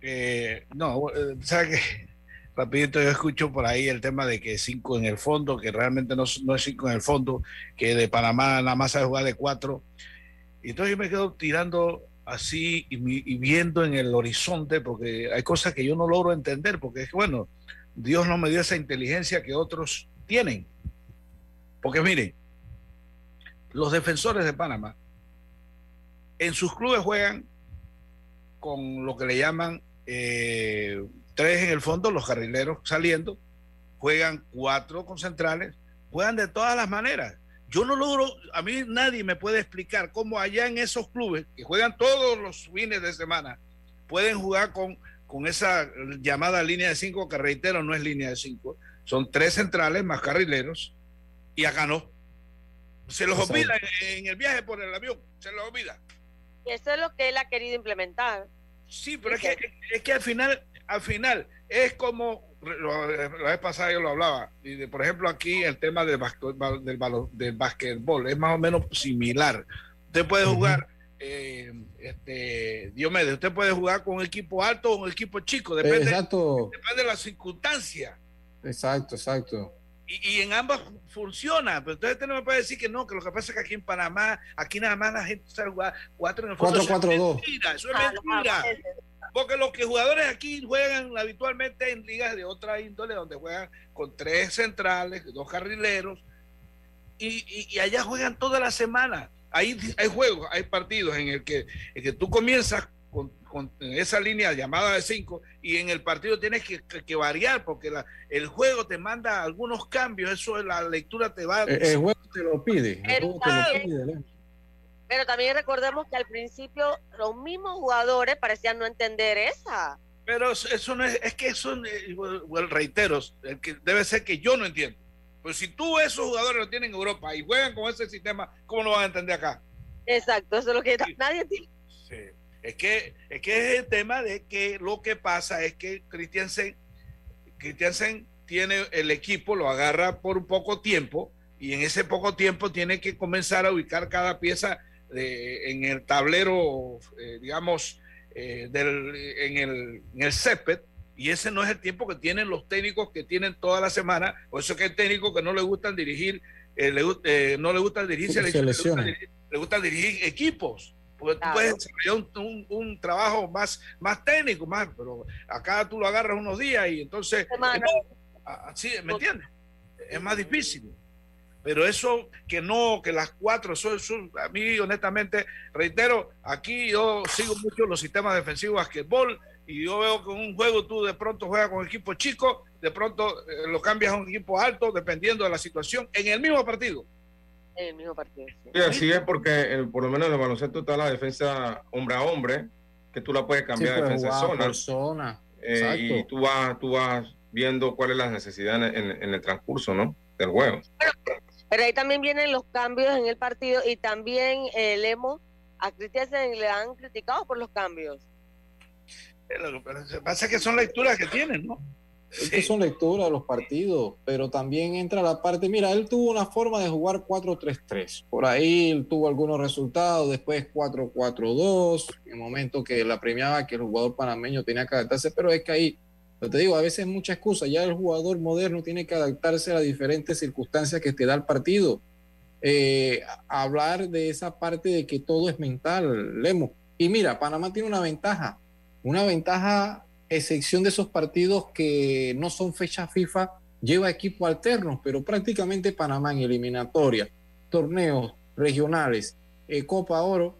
eh, no, ¿sabe qué? Rapidito, yo escucho por ahí el tema de que cinco en el fondo, que realmente no, no es cinco en el fondo, que de Panamá nada más sabe jugar de cuatro. Y entonces yo me quedo tirando así y, viendo en el horizonte, porque hay cosas que yo no logro entender, porque es que, bueno, Dios no me dio esa inteligencia que otros tienen. Porque miren, los defensores de Panamá en sus clubes juegan con lo que le llaman eh, tres en el fondo, los carrileros saliendo, juegan cuatro con centrales, juegan de todas las maneras. Yo no logro, a mí nadie me puede explicar cómo allá en esos clubes que juegan todos los fines de semana pueden jugar con, con esa llamada línea de cinco, que reitero, no es línea de cinco, son tres centrales más carrileros y acá no. Se los olvida en, el viaje por el avión, se los olvida. Y eso es lo que él ha querido implementar. Sí, pero es que, es que al final, al final, es como la vez pasada yo lo hablaba, y de, por ejemplo aquí el tema del, del, del básquetbol es más o menos similar. Usted puede jugar, eh, este, Diomedes, usted puede jugar con un equipo alto o un equipo chico, depende, depende de las circunstancias. Exacto, exacto. Y, y, en ambas funciona, pero entonces usted no me puede decir que no, que lo que pasa es que aquí en Panamá, aquí nada más la gente sabe jugar cuatro en el fondo. 4, 4, eso es mentira, eso es mentira. Porque los que jugadores aquí juegan habitualmente en ligas de otra índole, donde juegan con tres centrales, dos carrileros, y, y, y allá juegan toda la semana. Ahí hay juegos, hay partidos en el que, en que tú comienzas con, con, esa línea llamada de cinco y en el partido tienes que, que, que variar porque la, el juego te manda algunos cambios, eso la lectura te va... El, el juego te lo pide. El juego te lo pide ¿no? Pero también recordemos que al principio los mismos jugadores parecían no entender esa. Pero eso no es, es que eso, well, reitero, el que debe ser que yo no entiendo. Pues si tú esos jugadores lo tienen en Europa y juegan con ese sistema, ¿cómo lo van a entender acá? Exacto, eso es lo que sí. nadie entiende. Sí. Es que, es que es el tema de que lo que pasa es que Christiansen, Christiansen tiene el equipo, lo agarra por un poco tiempo y en ese poco tiempo tiene que comenzar a ubicar cada pieza de, en el tablero, eh, digamos, eh, del, en, el, en el césped y ese no es el tiempo que tienen los técnicos que tienen toda la semana, por eso que hay técnicos que no le gustan dirigir, eh, le, eh, no le gusta dirigirse, le, le, gusta dirigir, le gusta dirigir equipos, porque claro. tú puedes desarrollar un, un, un, trabajo más, más técnico, más, pero acá tú lo agarras unos días y entonces, así, ¿me entiendes? Es más difícil. Pero eso que no, que las cuatro, eso, eso, a mí honestamente, reitero, aquí yo sigo mucho los sistemas defensivos de basquetbol, y yo veo que en un juego tú de pronto juegas con equipo chico, de pronto eh, lo cambias a un equipo alto, dependiendo de la situación, en el mismo partido. En el mismo partido. Sí, sí así es porque eh, por lo menos en el baloncesto está la defensa hombre a hombre, que tú la puedes cambiar sí, a defensa zona. zona. Eh, y tú vas, tú vas viendo cuál es la necesidad en, en, en el transcurso ¿no? del juego. Pero, pero, ahí también vienen los cambios en el partido y también el emo a Cristian le han criticado por los cambios. Eh, lo que pasa es que son lecturas que tienen, ¿no? Es que son lecturas de los partidos, pero también entra la parte, mira, él tuvo una forma de jugar 4-3-3, por ahí él tuvo algunos resultados, después 4-4-2, en el momento que la premiaba que el jugador panameño tenía que adaptarse, pero es que ahí, te digo, a veces es mucha excusa, ya el jugador moderno tiene que adaptarse a las diferentes circunstancias que te da el partido. Eh, hablar de esa parte de que todo es mental, Lemo. Y mira, Panamá tiene una ventaja, una ventaja excepción de esos partidos que no son fecha FIFA, lleva equipo alternos, pero prácticamente Panamá en eliminatoria, torneos regionales, eh, Copa Oro,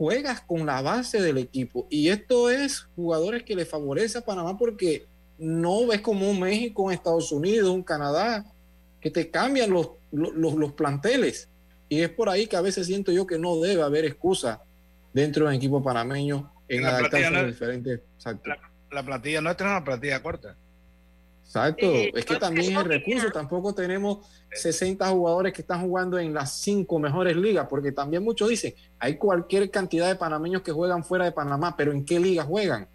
juegas con la base del equipo. Y esto es jugadores que le favorece a Panamá porque no ves como un México, un Estados Unidos, un Canadá, que te cambian los, los, los planteles. Y es por ahí que a veces siento yo que no debe haber excusa dentro del equipo panameño en adaptarse a los diferentes. Exacto la plantilla nuestra es una plantilla corta. Exacto, es que también el recurso, tampoco tenemos 60 jugadores que están jugando en las cinco mejores ligas, porque también muchos dicen, hay cualquier cantidad de panameños que juegan fuera de Panamá, pero ¿en qué liga juegan?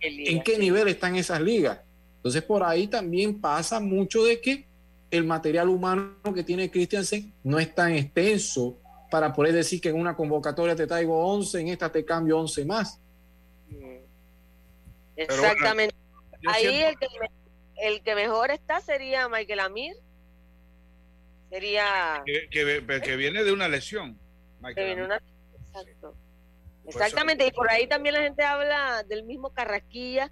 ¿En qué nivel están esas ligas? Entonces por ahí también pasa mucho de que el material humano que tiene Christiansen no es tan extenso para poder decir que en una convocatoria te traigo 11, en esta te cambio 11 más. Exactamente. Ahí el, que, el que mejor está sería Michael Amir. Sería. Que, viene de una lesión. Exacto. Exactamente. Y por ahí también la gente habla del mismo Carrasquilla,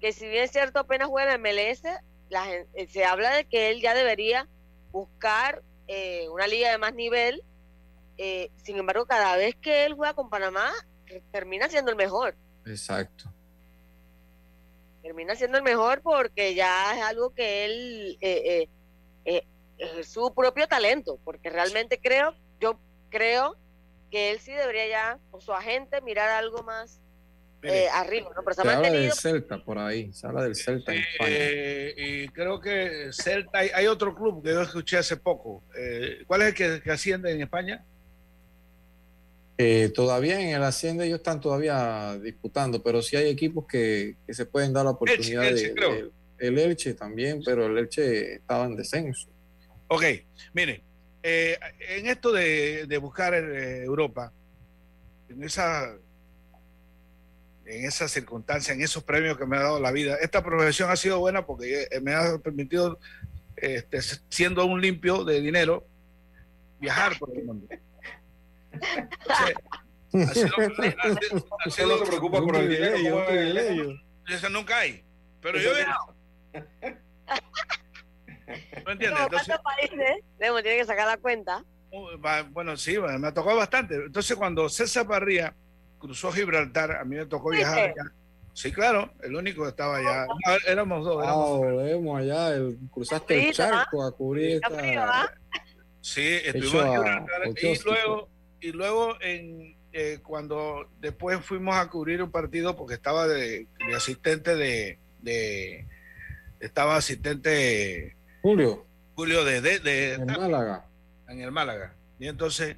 que si bien es cierto apenas juega en MLS, la gente, se habla de que él ya debería buscar eh, una liga de más nivel. Eh, sin embargo, cada vez que él juega con Panamá, termina siendo el mejor. Exacto termina siendo el mejor porque ya es algo que él eh, eh, eh, es su propio talento, porque realmente creo, yo creo que él sí debería ya, o su agente, mirar algo más arriba, ¿no? Pero se, habla del Celta por ahí, se habla del Celta y creo que Celta, hay, otro club que yo escuché hace poco. ¿Cuál es el que, que asciende en España? Eh, todavía en el Hacienda ellos están todavía disputando, pero sí hay equipos que, se pueden dar la oportunidad de, El Elche también, pero el Elche estaba en descenso. Ok, mire, eh, en esto de, buscar eh, Europa, en esa, en esa circunstancia, en esos premios que me ha dado la vida, esta profesión ha sido buena porque me ha permitido, este, siendo un limpio de dinero, viajar por el mundo. No se preocupa por el dinero. Eso nunca hay. Pero yo ¿No entiendes? Entonces, países? tiene que sacar la cuenta. Uh, bueno, sí, me ha tocado bastante. Entonces, cuando César Parría cruzó Gibraltar, a mí me tocó viajar Sí, claro, el único que estaba allá. éramos dos. Éramos allá, el, cruzaste el charco a cubrir esta. Sí, estuvimos en Gibraltar y luego y luego en, eh, cuando después fuimos a cubrir un partido porque estaba de, asistente de, estaba asistente Julio. Julio de, de, en Málaga. En el Málaga. Y entonces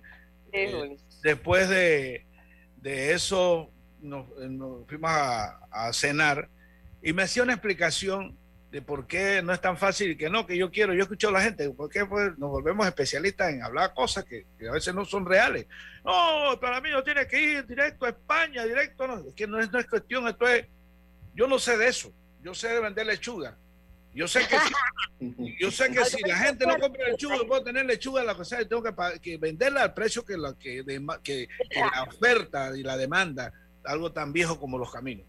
eh, después de, eso nos, fuimos a, a, cenar y me hacía una explicación de por qué no es tan fácil y que no, que yo quiero, yo escucho a la gente, ¿por qué pues, nos volvemos especialistas en hablar cosas que, a veces no son reales? No, para mí no tiene que ir directo a España, directo, no, es que no es, no es cuestión, esto es, yo no sé de eso, yo sé de vender lechuga. Yo sé que si, yo sé que si la gente no compra lechuga, yo puedo tener lechuga en la cosa y tengo que, venderla al precio que la, que, que la oferta y la demanda, algo tan viejo como los caminos.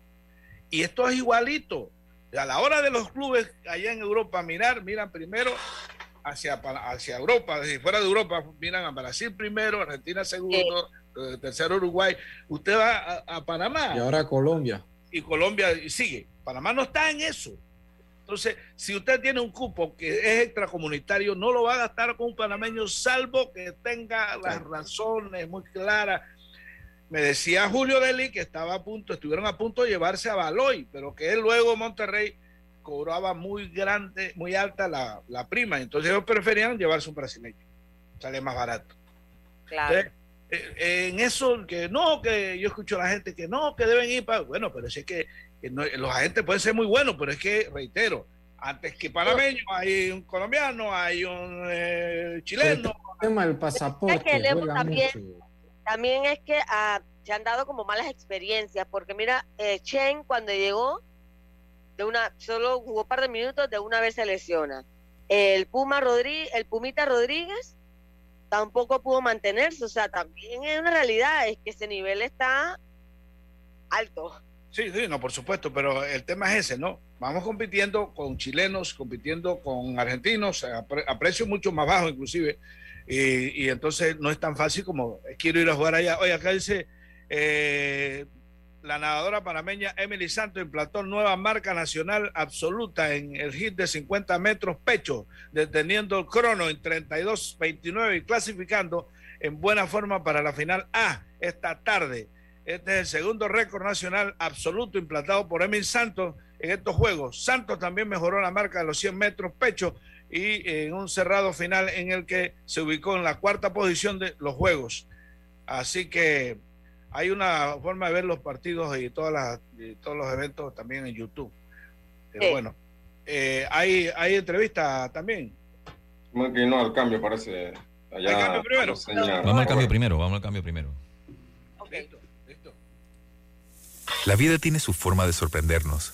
Y esto es igualito a la hora de los clubes allá en Europa mirar, miran primero hacia, hacia Europa, si fuera de Europa, miran a Brasil primero, Argentina segundo, eh, tercero Uruguay. Usted va a, Panamá. Y ahora Colombia. Y Colombia sigue. Panamá no está en eso. Entonces, si usted tiene un cupo que es extracomunitario, no lo va a gastar con un panameño, salvo que tenga las razones muy claras me decía Julio Deli que estaba a punto, estuvieron a punto de llevarse a Baloy, pero que él luego Monterrey cobraba muy grande, muy alta la, la prima, entonces ellos preferían llevarse un brasileño, sale más barato. Claro. eh, en eso que no, que yo escucho a la gente que no, que deben ir para. Bueno, pero es que, los agentes pueden ser muy buenos, pero es que, reitero, antes que panameño hay un colombiano, hay un eh, chileno. El tema del pasaporte. también, también, es que ah, se han dado como malas experiencias, porque mira, eh, Chen cuando llegó, de una, solo jugó un par de minutos, de una vez se lesiona. El Puma Rodríguez, el Pumita Rodríguez tampoco pudo mantenerse. O sea, también es una realidad, es que ese nivel está alto. Sí, sí, no, por supuesto, pero el tema es ese, ¿no? Vamos compitiendo con chilenos, compitiendo con argentinos, a, precio mucho más bajo inclusive, y, entonces no es tan fácil como quiero ir a jugar allá. Oye, acá dice eh, la nadadora panameña Emily Santos implantó nueva marca nacional absoluta en el hit de 50 metros pecho, deteniendo el crono en 32-29 y clasificando en buena forma para la final A esta tarde. Este es el segundo récord nacional absoluto implantado por Emily Santos en estos Juegos. Santos también mejoró la marca de los 100 metros pecho y en un cerrado final en el que se ubicó en la cuarta posición de los Juegos. Así que hay una forma de ver los partidos y, todas las, todos los eventos también en YouTube. Pero bueno, eh, hay, hay entrevista también. Muy no al cambio, parece. Allá cambio primero? Vamos al cambio primero, vamos al cambio primero. La vida tiene su forma de sorprendernos.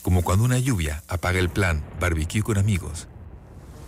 Como cuando una lluvia apaga el plan barbecue con amigos,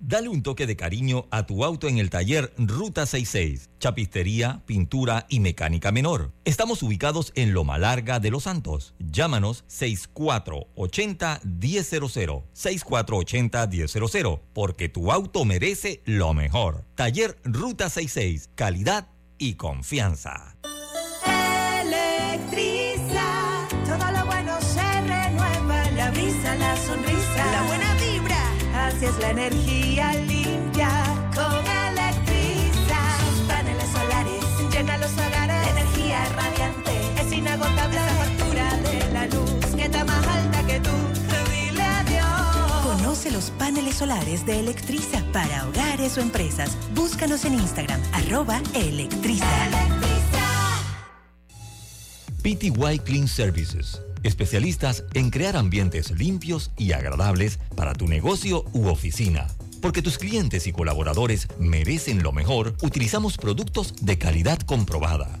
Dale un toque de cariño a tu auto en el taller Ruta 66, chapistería, pintura y mecánica menor. Estamos ubicados en Loma Larga de Los Santos. Llámanos 6480-1000, 6480-1000, porque tu auto merece lo mejor. Taller Ruta 66, calidad y confianza. Electriza, todo lo bueno se renueva, la brisa, la sonrisa, la buena Así es la energía radiante es inagotable. Esa factura de la luz que está más alta que tú. Dile adiós. Conoce los paneles solares de Electriza para hogares o empresas. Búscanos en Instagram, arroba Electriza. PTY Clean Services especialistas en crear ambientes limpios y agradables para tu negocio u oficina. Porque tus clientes y colaboradores merecen lo mejor, utilizamos productos de calidad comprobada.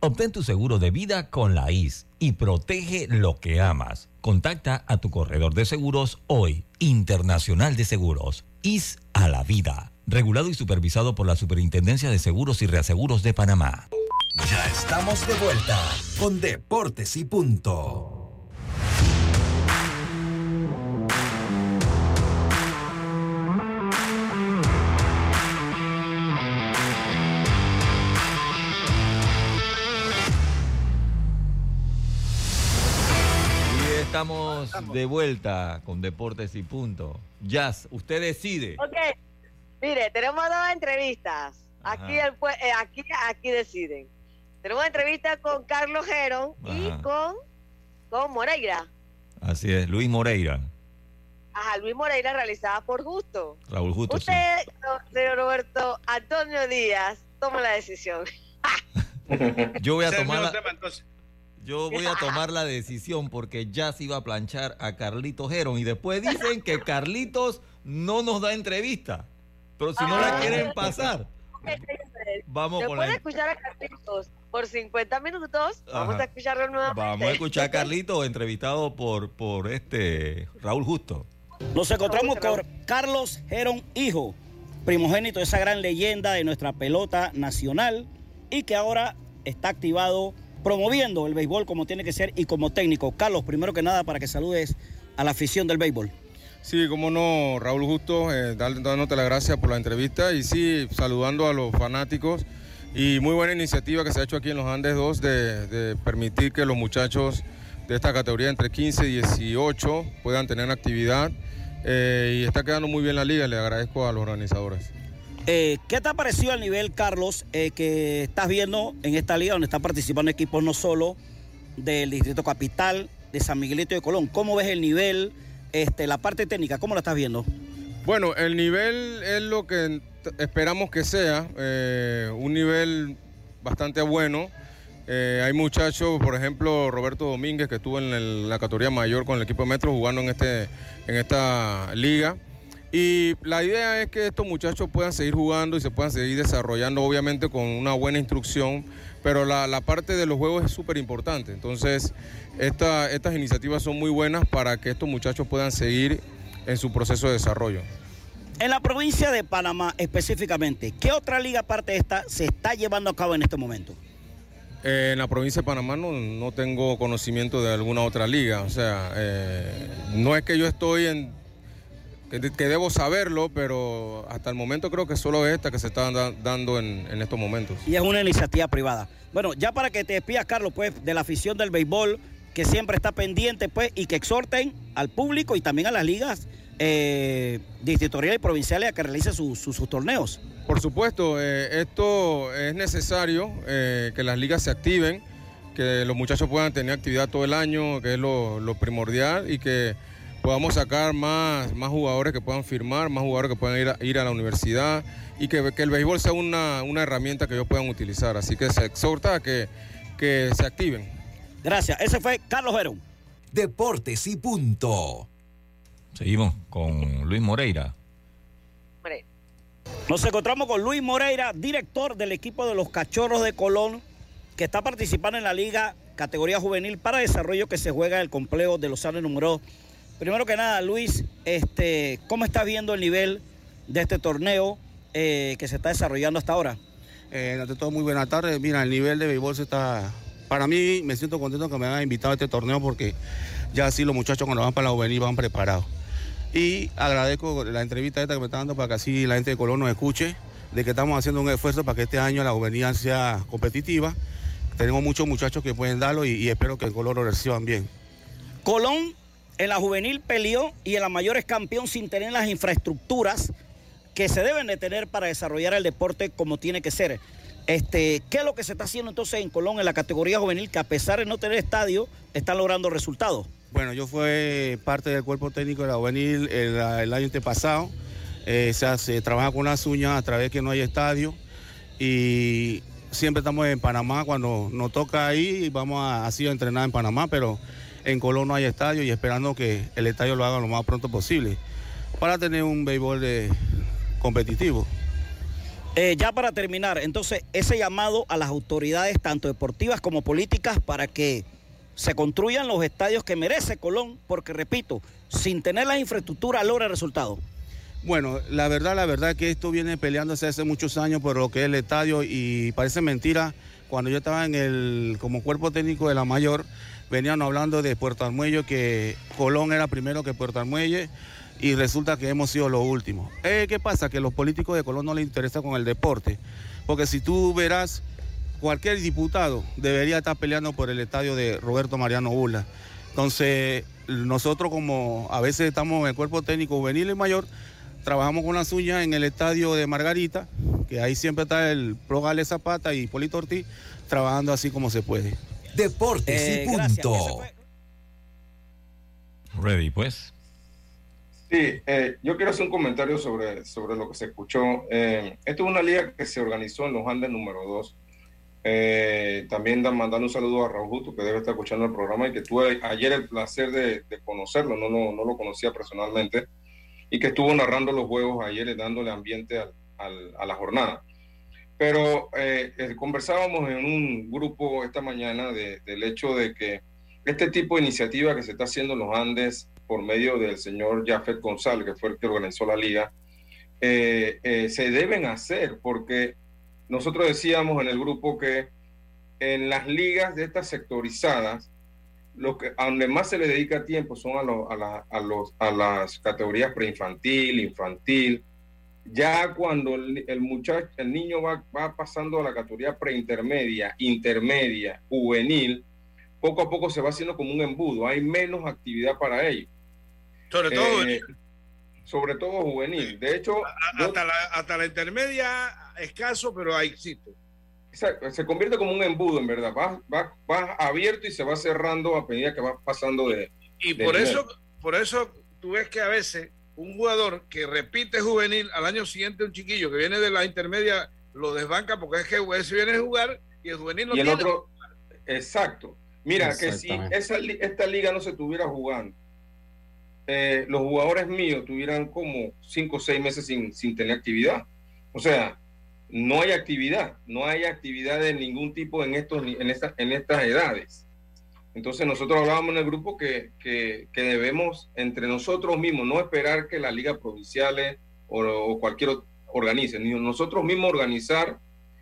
Obtén tu seguro de vida con la IS y protege lo que amas. Contacta a tu corredor de seguros hoy, Internacional de Seguros, IS a la vida. Regulado y supervisado por la Superintendencia de Seguros y Reaseguros de Panamá. Ya estamos de vuelta con Deportes y Punto. Estamos de vuelta con Deportes y Punto. Jazz, usted decide. Ok, mire, tenemos dos entrevistas. Aquí, el, eh, aquí, aquí deciden. Tenemos entrevista con Carlos Gerón y con, con Moreira. Así es, Luis Moreira. a Luis Moreira realizada por Justo. Raúl Justo, Usted, señor Roberto Antonio Díaz, toma la decisión. Yo voy a tomar la. Yo voy a tomar la decisión porque ya se iba a planchar a Carlitos Heron y después dicen que Carlitos no nos da entrevista. Pero si no la quieren pasar, Vamos Después con de la- escuchar a Carlitos por 50 minutos, vamos Ajá. a escucharlo nuevamente. vamos a escuchar a Carlitos entrevistado por, por este Raúl Justo. Nos encontramos con Carlos Gerón Hijo, primogénito de esa gran leyenda de nuestra pelota nacional y que ahora está activado promoviendo el béisbol como tiene que ser y como técnico. Carlos, primero que nada, para que saludes a la afición del béisbol. Sí, cómo no, Raúl Justo, eh, dándote las gracias por la entrevista y sí, saludando a los fanáticos y muy buena iniciativa que se ha hecho aquí en los Andes 2 de, de permitir que los muchachos de esta categoría entre 15 y 18 puedan tener actividad eh, y está quedando muy bien la liga, le agradezco a los organizadores. Eh, ¿Qué te ha parecido al nivel, Carlos, eh, que estás viendo en esta liga donde están participando equipos no solo del Distrito Capital, de San Miguelito de Colón? ¿Cómo ves el nivel, este, la parte técnica? ¿Cómo la estás viendo? Bueno, el nivel es lo que esperamos que sea, eh, un nivel bastante bueno. Hay muchachos, por ejemplo, Roberto Domínguez, que estuvo en el- la categoría mayor con el equipo de Metro jugando en, este, en esta liga. Y la idea es que estos muchachos puedan seguir jugando y se puedan seguir desarrollando, obviamente con una buena instrucción, pero la, la parte de los juegos es súper importante. Entonces, esta- estas iniciativas son muy buenas para que estos muchachos puedan seguir en su proceso de desarrollo. En la provincia de Panamá específicamente, ¿qué otra liga aparte de esta se está llevando a cabo en este momento? Eh, en la provincia de Panamá no, no tengo conocimiento de alguna otra liga. O sea, eh, no es que yo estoy en. Que, que debo saberlo, pero hasta el momento creo que solo esta que se está da- dando en, en estos momentos. Y es una iniciativa privada. Bueno, ya para que te despidas, Carlos, pues, de la afición del béisbol, que siempre está pendiente, pues, y que exhorten al público y también a las ligas eh, distritoriales y provinciales a que realicen su- su- sus torneos. Por supuesto, eh, esto es necesario, eh, que las ligas se activen, que los muchachos puedan tener actividad todo el año, que es lo, lo primordial, y que podamos sacar más, más jugadores que puedan firmar, más jugadores que puedan ir a, ir a la universidad, y que, que el béisbol sea una, una herramienta que ellos puedan utilizar. Así que se exhorta a que, que se activen. Gracias. Ese fue Carlos Verón. Deportes y punto. Seguimos con Luis Moreira. Nos encontramos con Luis Moreira, director del equipo de los Cachorros de Colón, que está participando en la liga categoría juvenil para desarrollo que se juega en el complejo de los Andes número 2. Primero que nada, Luis, este, ¿cómo estás viendo el nivel de este torneo eh, que se está desarrollando hasta ahora? Eh, ante todo, muy buena tarde. Mira, el nivel de béisbol se está... Para mí, me siento contento que me hayan invitado a este torneo porque ya así los muchachos cuando van para la juvenil van preparados. Y agradezco la entrevista esta que me está dando para que así la gente de Colón nos escuche, de que estamos haciendo un esfuerzo para que este año la juvenil sea competitiva. Tenemos muchos muchachos que pueden darlo y, y espero que en Colón lo reciban bien. Colón en la juvenil peleó y en la mayor es campeón sin tener las infraestructuras que se deben de tener para desarrollar el deporte como tiene que ser. Este, ¿Qué es lo que se está haciendo entonces en Colón en la categoría juvenil que a pesar de no tener estadio están logrando resultados? Bueno, yo fui parte del cuerpo técnico de la juvenil el, el año antepasado. Eh, se, trabaja con las uñas a través que no hay estadio y siempre estamos en Panamá cuando nos toca ahí vamos a, así a entrenar en Panamá, pero en Colón no hay estadio y esperando que el estadio lo haga lo más pronto posible para tener un béisbol de- competitivo. Eh, ya para terminar, entonces ese llamado a las autoridades, tanto deportivas como políticas, para que se construyan los estadios que merece Colón, porque repito, sin tener la infraestructura logra resultados. Bueno, la verdad, la verdad que esto viene peleándose hace muchos años por lo que es el estadio y parece mentira. Cuando yo estaba en el como cuerpo técnico de la mayor, venían hablando de Puerto Armuello, que Colón era primero que Puerto Armuelle y resulta que hemos sido los últimos. Eh, ¿Qué pasa? Que los políticos de Colón no les interesa con el deporte, porque si tú verás, cualquier diputado debería estar peleando por el estadio de Roberto Mariano Bula. Entonces, nosotros como a veces estamos en el cuerpo técnico juvenil y mayor, trabajamos con las uñas en el estadio de Margarita, que ahí siempre está el Pro Gale Zapata y Polito Ortiz, trabajando así como se puede. Deportes Eh, y punto. Ready, pues. Sí, eh, yo quiero hacer un comentario sobre, sobre lo que se escuchó. Eh, esta es una liga que se organizó en los Andes número 2. Eh, también dan, mandando un saludo a Raúl Justo, que debe estar escuchando el programa y que tuve ayer el placer de, de conocerlo, no, no, no, lo conocía personalmente, y que estuvo narrando los juegos ayer, dándole ambiente al, al, a la jornada. Pero eh, eh, conversábamos en un grupo esta mañana de, del hecho de que este tipo de iniciativa que se está haciendo en los Andes por medio del señor Jafet González, que fue el que organizó la liga, eh, eh, se deben hacer porque nosotros decíamos en el grupo que en las ligas de estas sectorizadas, lo que, a donde más se le dedica tiempo son a, lo, a, la, a, los, a las categorías preinfantil, infantil. Ya cuando el, el muchacho, el niño va, va pasando a la categoría preintermedia, intermedia, juvenil, poco a poco se va haciendo como un embudo. Hay menos actividad para ellos. Sobre todo Eh, juvenil. sobre todo juvenil. De hecho, hasta, la, hasta la intermedia escaso, pero ahí existe. Se convierte como un embudo, en verdad. Va, va, va abierto y se va cerrando a medida que va pasando de. Y de por nivel. eso, por eso tú ves que a veces un jugador que repite juvenil al año siguiente un chiquillo que viene de la intermedia lo desbanca porque es que ese viene a jugar y el juvenil no y el tiene. otro, exacto. Mira, que si esa, esta liga no se estuviera jugando, eh, los jugadores míos tuvieran como cinco o seis meses sin, sin tener actividad. O sea, no hay actividad, no hay actividad de ningún tipo en, estos, en, estas en estas edades. Entonces nosotros hablábamos en el grupo que, que, debemos entre nosotros mismos no esperar que las ligas provinciales o, o cualquier organice, ni nosotros mismos organizar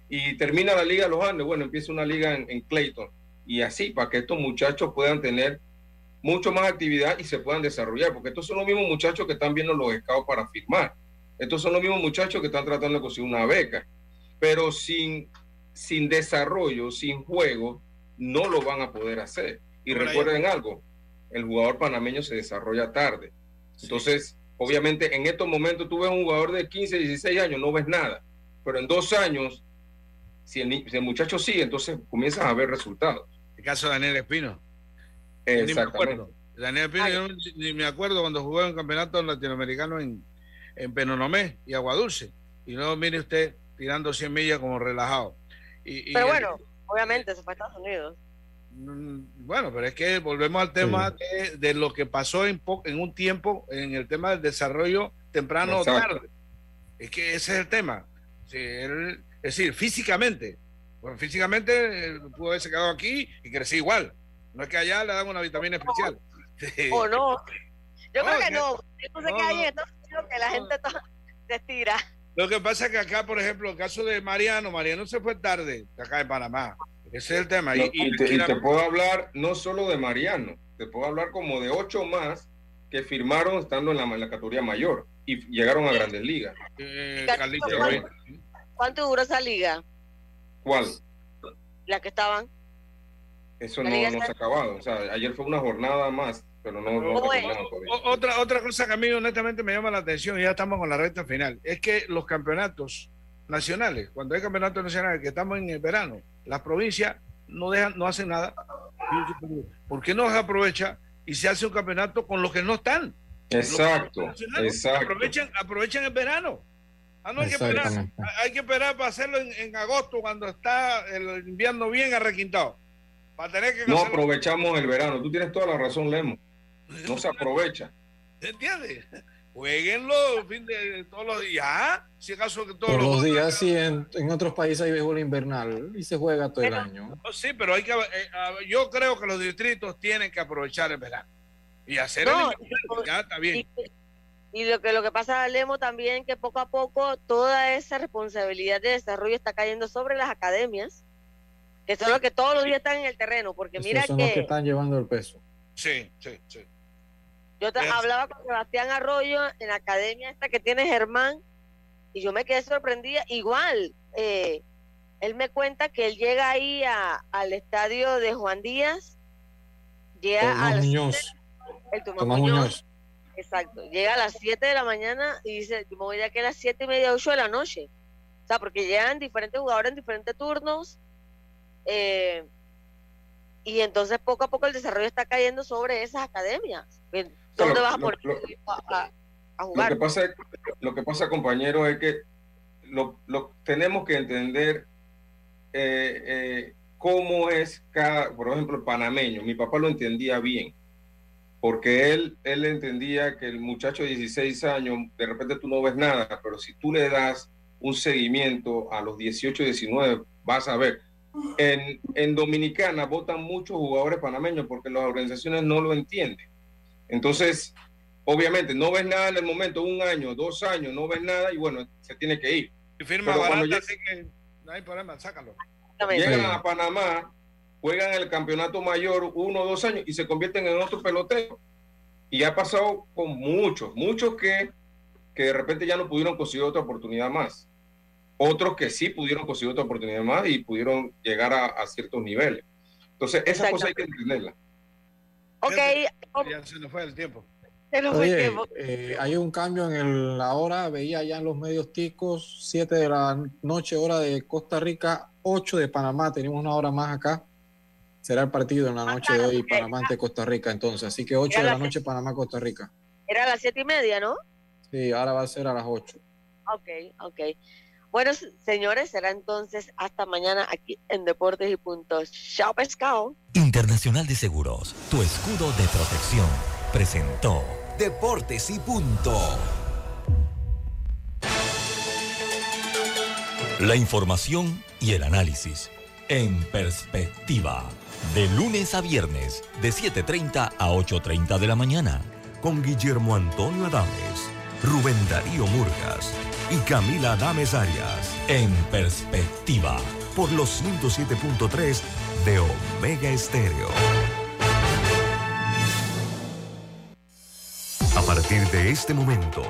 y termina la liga de los Andes, bueno, empieza una liga en, en Clayton y así para que estos muchachos puedan tener mucho más actividad y se puedan desarrollar, porque estos son los mismos muchachos que están viendo los scouts para firmar. Estos son los mismos muchachos que están tratando de conseguir una beca, pero sin, sin desarrollo, sin juego, no lo van a poder hacer. Y recuerden algo, el jugador panameño se desarrolla tarde. Entonces, obviamente, en estos momentos tú ves un jugador de 15, 16 años, no ves nada, pero en dos años, si el, ni- si el muchacho sigue, entonces comienzas a ver resultados. El caso de Daniel Espino. Ni Exactamente. acuerdo. Daniel Espino, yo no- ni me acuerdo cuando jugó en un campeonato latinoamericano en, en Penonomé y Aguadulce. Y luego mire usted tirando 100 millas como relajado. Y, y Pero el- bueno, obviamente se fue a Estados Unidos. Bueno, pero es que volvemos al tema de, de lo que pasó en, po- en un tiempo en el tema del desarrollo temprano o tarde. Es que ese es el tema. Sí, él- es decir, físicamente. Bueno, físicamente pudo haberse quedado aquí y crecí igual. No es que allá le dan una vitamina especial. ¿O no? Yo No, creo que que- no. Yo no sé no, qué hay en Estados Unidos que la gente se estira. Lo que pasa es que acá, por ejemplo, el caso de Mariano, Mariano se fue tarde de acá de Panamá. Ese es el tema. No, Y, y- y, te, y puedo hablar no solo de Mariano, te puedo hablar como de ocho más que firmaron estando en la, en la categoría mayor y llegaron a grandes ligas. eh, ¿cuánto, cuánto duró esa liga? ¿Cuál? La que estaban. Eso no, no se ha acabado. O sea, ayer fue una jornada más, pero no, no otra, otra cosa que a mí honestamente me llama la atención, y ya estamos con la recta final, es que los campeonatos nacionales, cuando hay campeonatos nacionales que estamos en el verano, las provincias no dejan, no hacen nada. ¿Por qué no se aprovecha y se hace un campeonato con los que no están? Exacto, exacto. Aprovechan, aprovechan el verano. Ah, no hay que esperar. Hay que esperar para hacerlo en, en agosto cuando está el invierno bien arrequintado. Para tener que No aprovechamos el verano. Tú tienes toda la razón, Lemo. No se aprovecha. ¿Entiendes? Jueguenlo fin de todos los días. ¿ah? Si acaso que todos Todos los los días, sí, en, en otros países hay béisbol invernal y se juega todo el año. Oh, Sí, pero hay que. eh, yo creo que los distritos tienen que aprovechar el verano y hacer No, el invierno. Ya está bien. Y lo que lo que pasa, Lemo, también que poco a poco toda esa responsabilidad de desarrollo está cayendo sobre las academias, que son los que todos los días están en el terreno, porque Esos mira son los que que están llevando el peso. Sí, sí, sí. Yo Es- hablaba con Sebastián Arroyo en la academia esta que tiene Germán, y yo me quedé sorprendida. Igual, eh, él me cuenta que él llega ahí a- al estadio de Juan Díaz, llega a las Muñoz. el Tomás Tomás Muñoz. Muñoz. Exacto. Llega a las 7 de la mañana y dice, yo me voy de aquí a las 7 y media, 8 de la noche. O sea, porque llegan diferentes jugadores en diferentes turnos. eh, y entonces poco a poco el desarrollo está cayendo sobre esas academias. ¿Dónde Claro, vas a lo- poner lo- a, a- a Lo jugar. que pasa, lo que pasa compañero, es que lo, lo- tenemos que entender eh, eh, cómo es cada, por ejemplo, el panameño. Mi papá lo entendía bien, porque él, él entendía que el muchacho de 16 años, de repente tú no ves nada, pero si tú le das un seguimiento a los 18, 19, vas a ver. En, en Dominicana votan muchos jugadores panameños porque las organizaciones no lo entienden. Entonces, obviamente, no ves nada en el momento, un año, dos años, no ves nada y bueno, se tiene que ir. Y firma Pero barata, ya- así que no hay problema, sácalo. Llegan a Panamá, juegan el campeonato mayor uno o dos años y se convierten en otro pelotero. Y ha pasado con muchos, muchos que, que de repente ya no pudieron conseguir otra oportunidad más. Otros que sí pudieron conseguir otra oportunidad más y pudieron llegar a, a ciertos niveles. Entonces, esa cosa hay que entenderla. Ok, Ya se nos fue el tiempo. se nos fue el Oye, tiempo. eh, hay un cambio en el- la hora, veía ya en los medios ticos, 7 de la noche, hora de Costa Rica, 8 de Panamá, tenemos una hora más acá. Será el partido en la noche de hoy, Panamá ante Costa Rica, entonces. Así que 8 de la noche, Panamá, Costa Rica. Era a las siete y media, ¿no? Sí, ahora va a ser a las 8. Ok, ok. Bueno, señores, será entonces hasta mañana aquí en Deportes y Puntos. Chao, pescado. Internacional de Seguros, tu escudo de protección, presentó Deportes y punto. la información y el análisis en perspectiva. De lunes a viernes, de 7.30 a 8.30 de la mañana. Con Guillermo Antonio Adames, Rubén Darío Murgas y Camila Adames Arias. En perspectiva. Por los 107.3 de Omega Estéreo. A partir de este momento,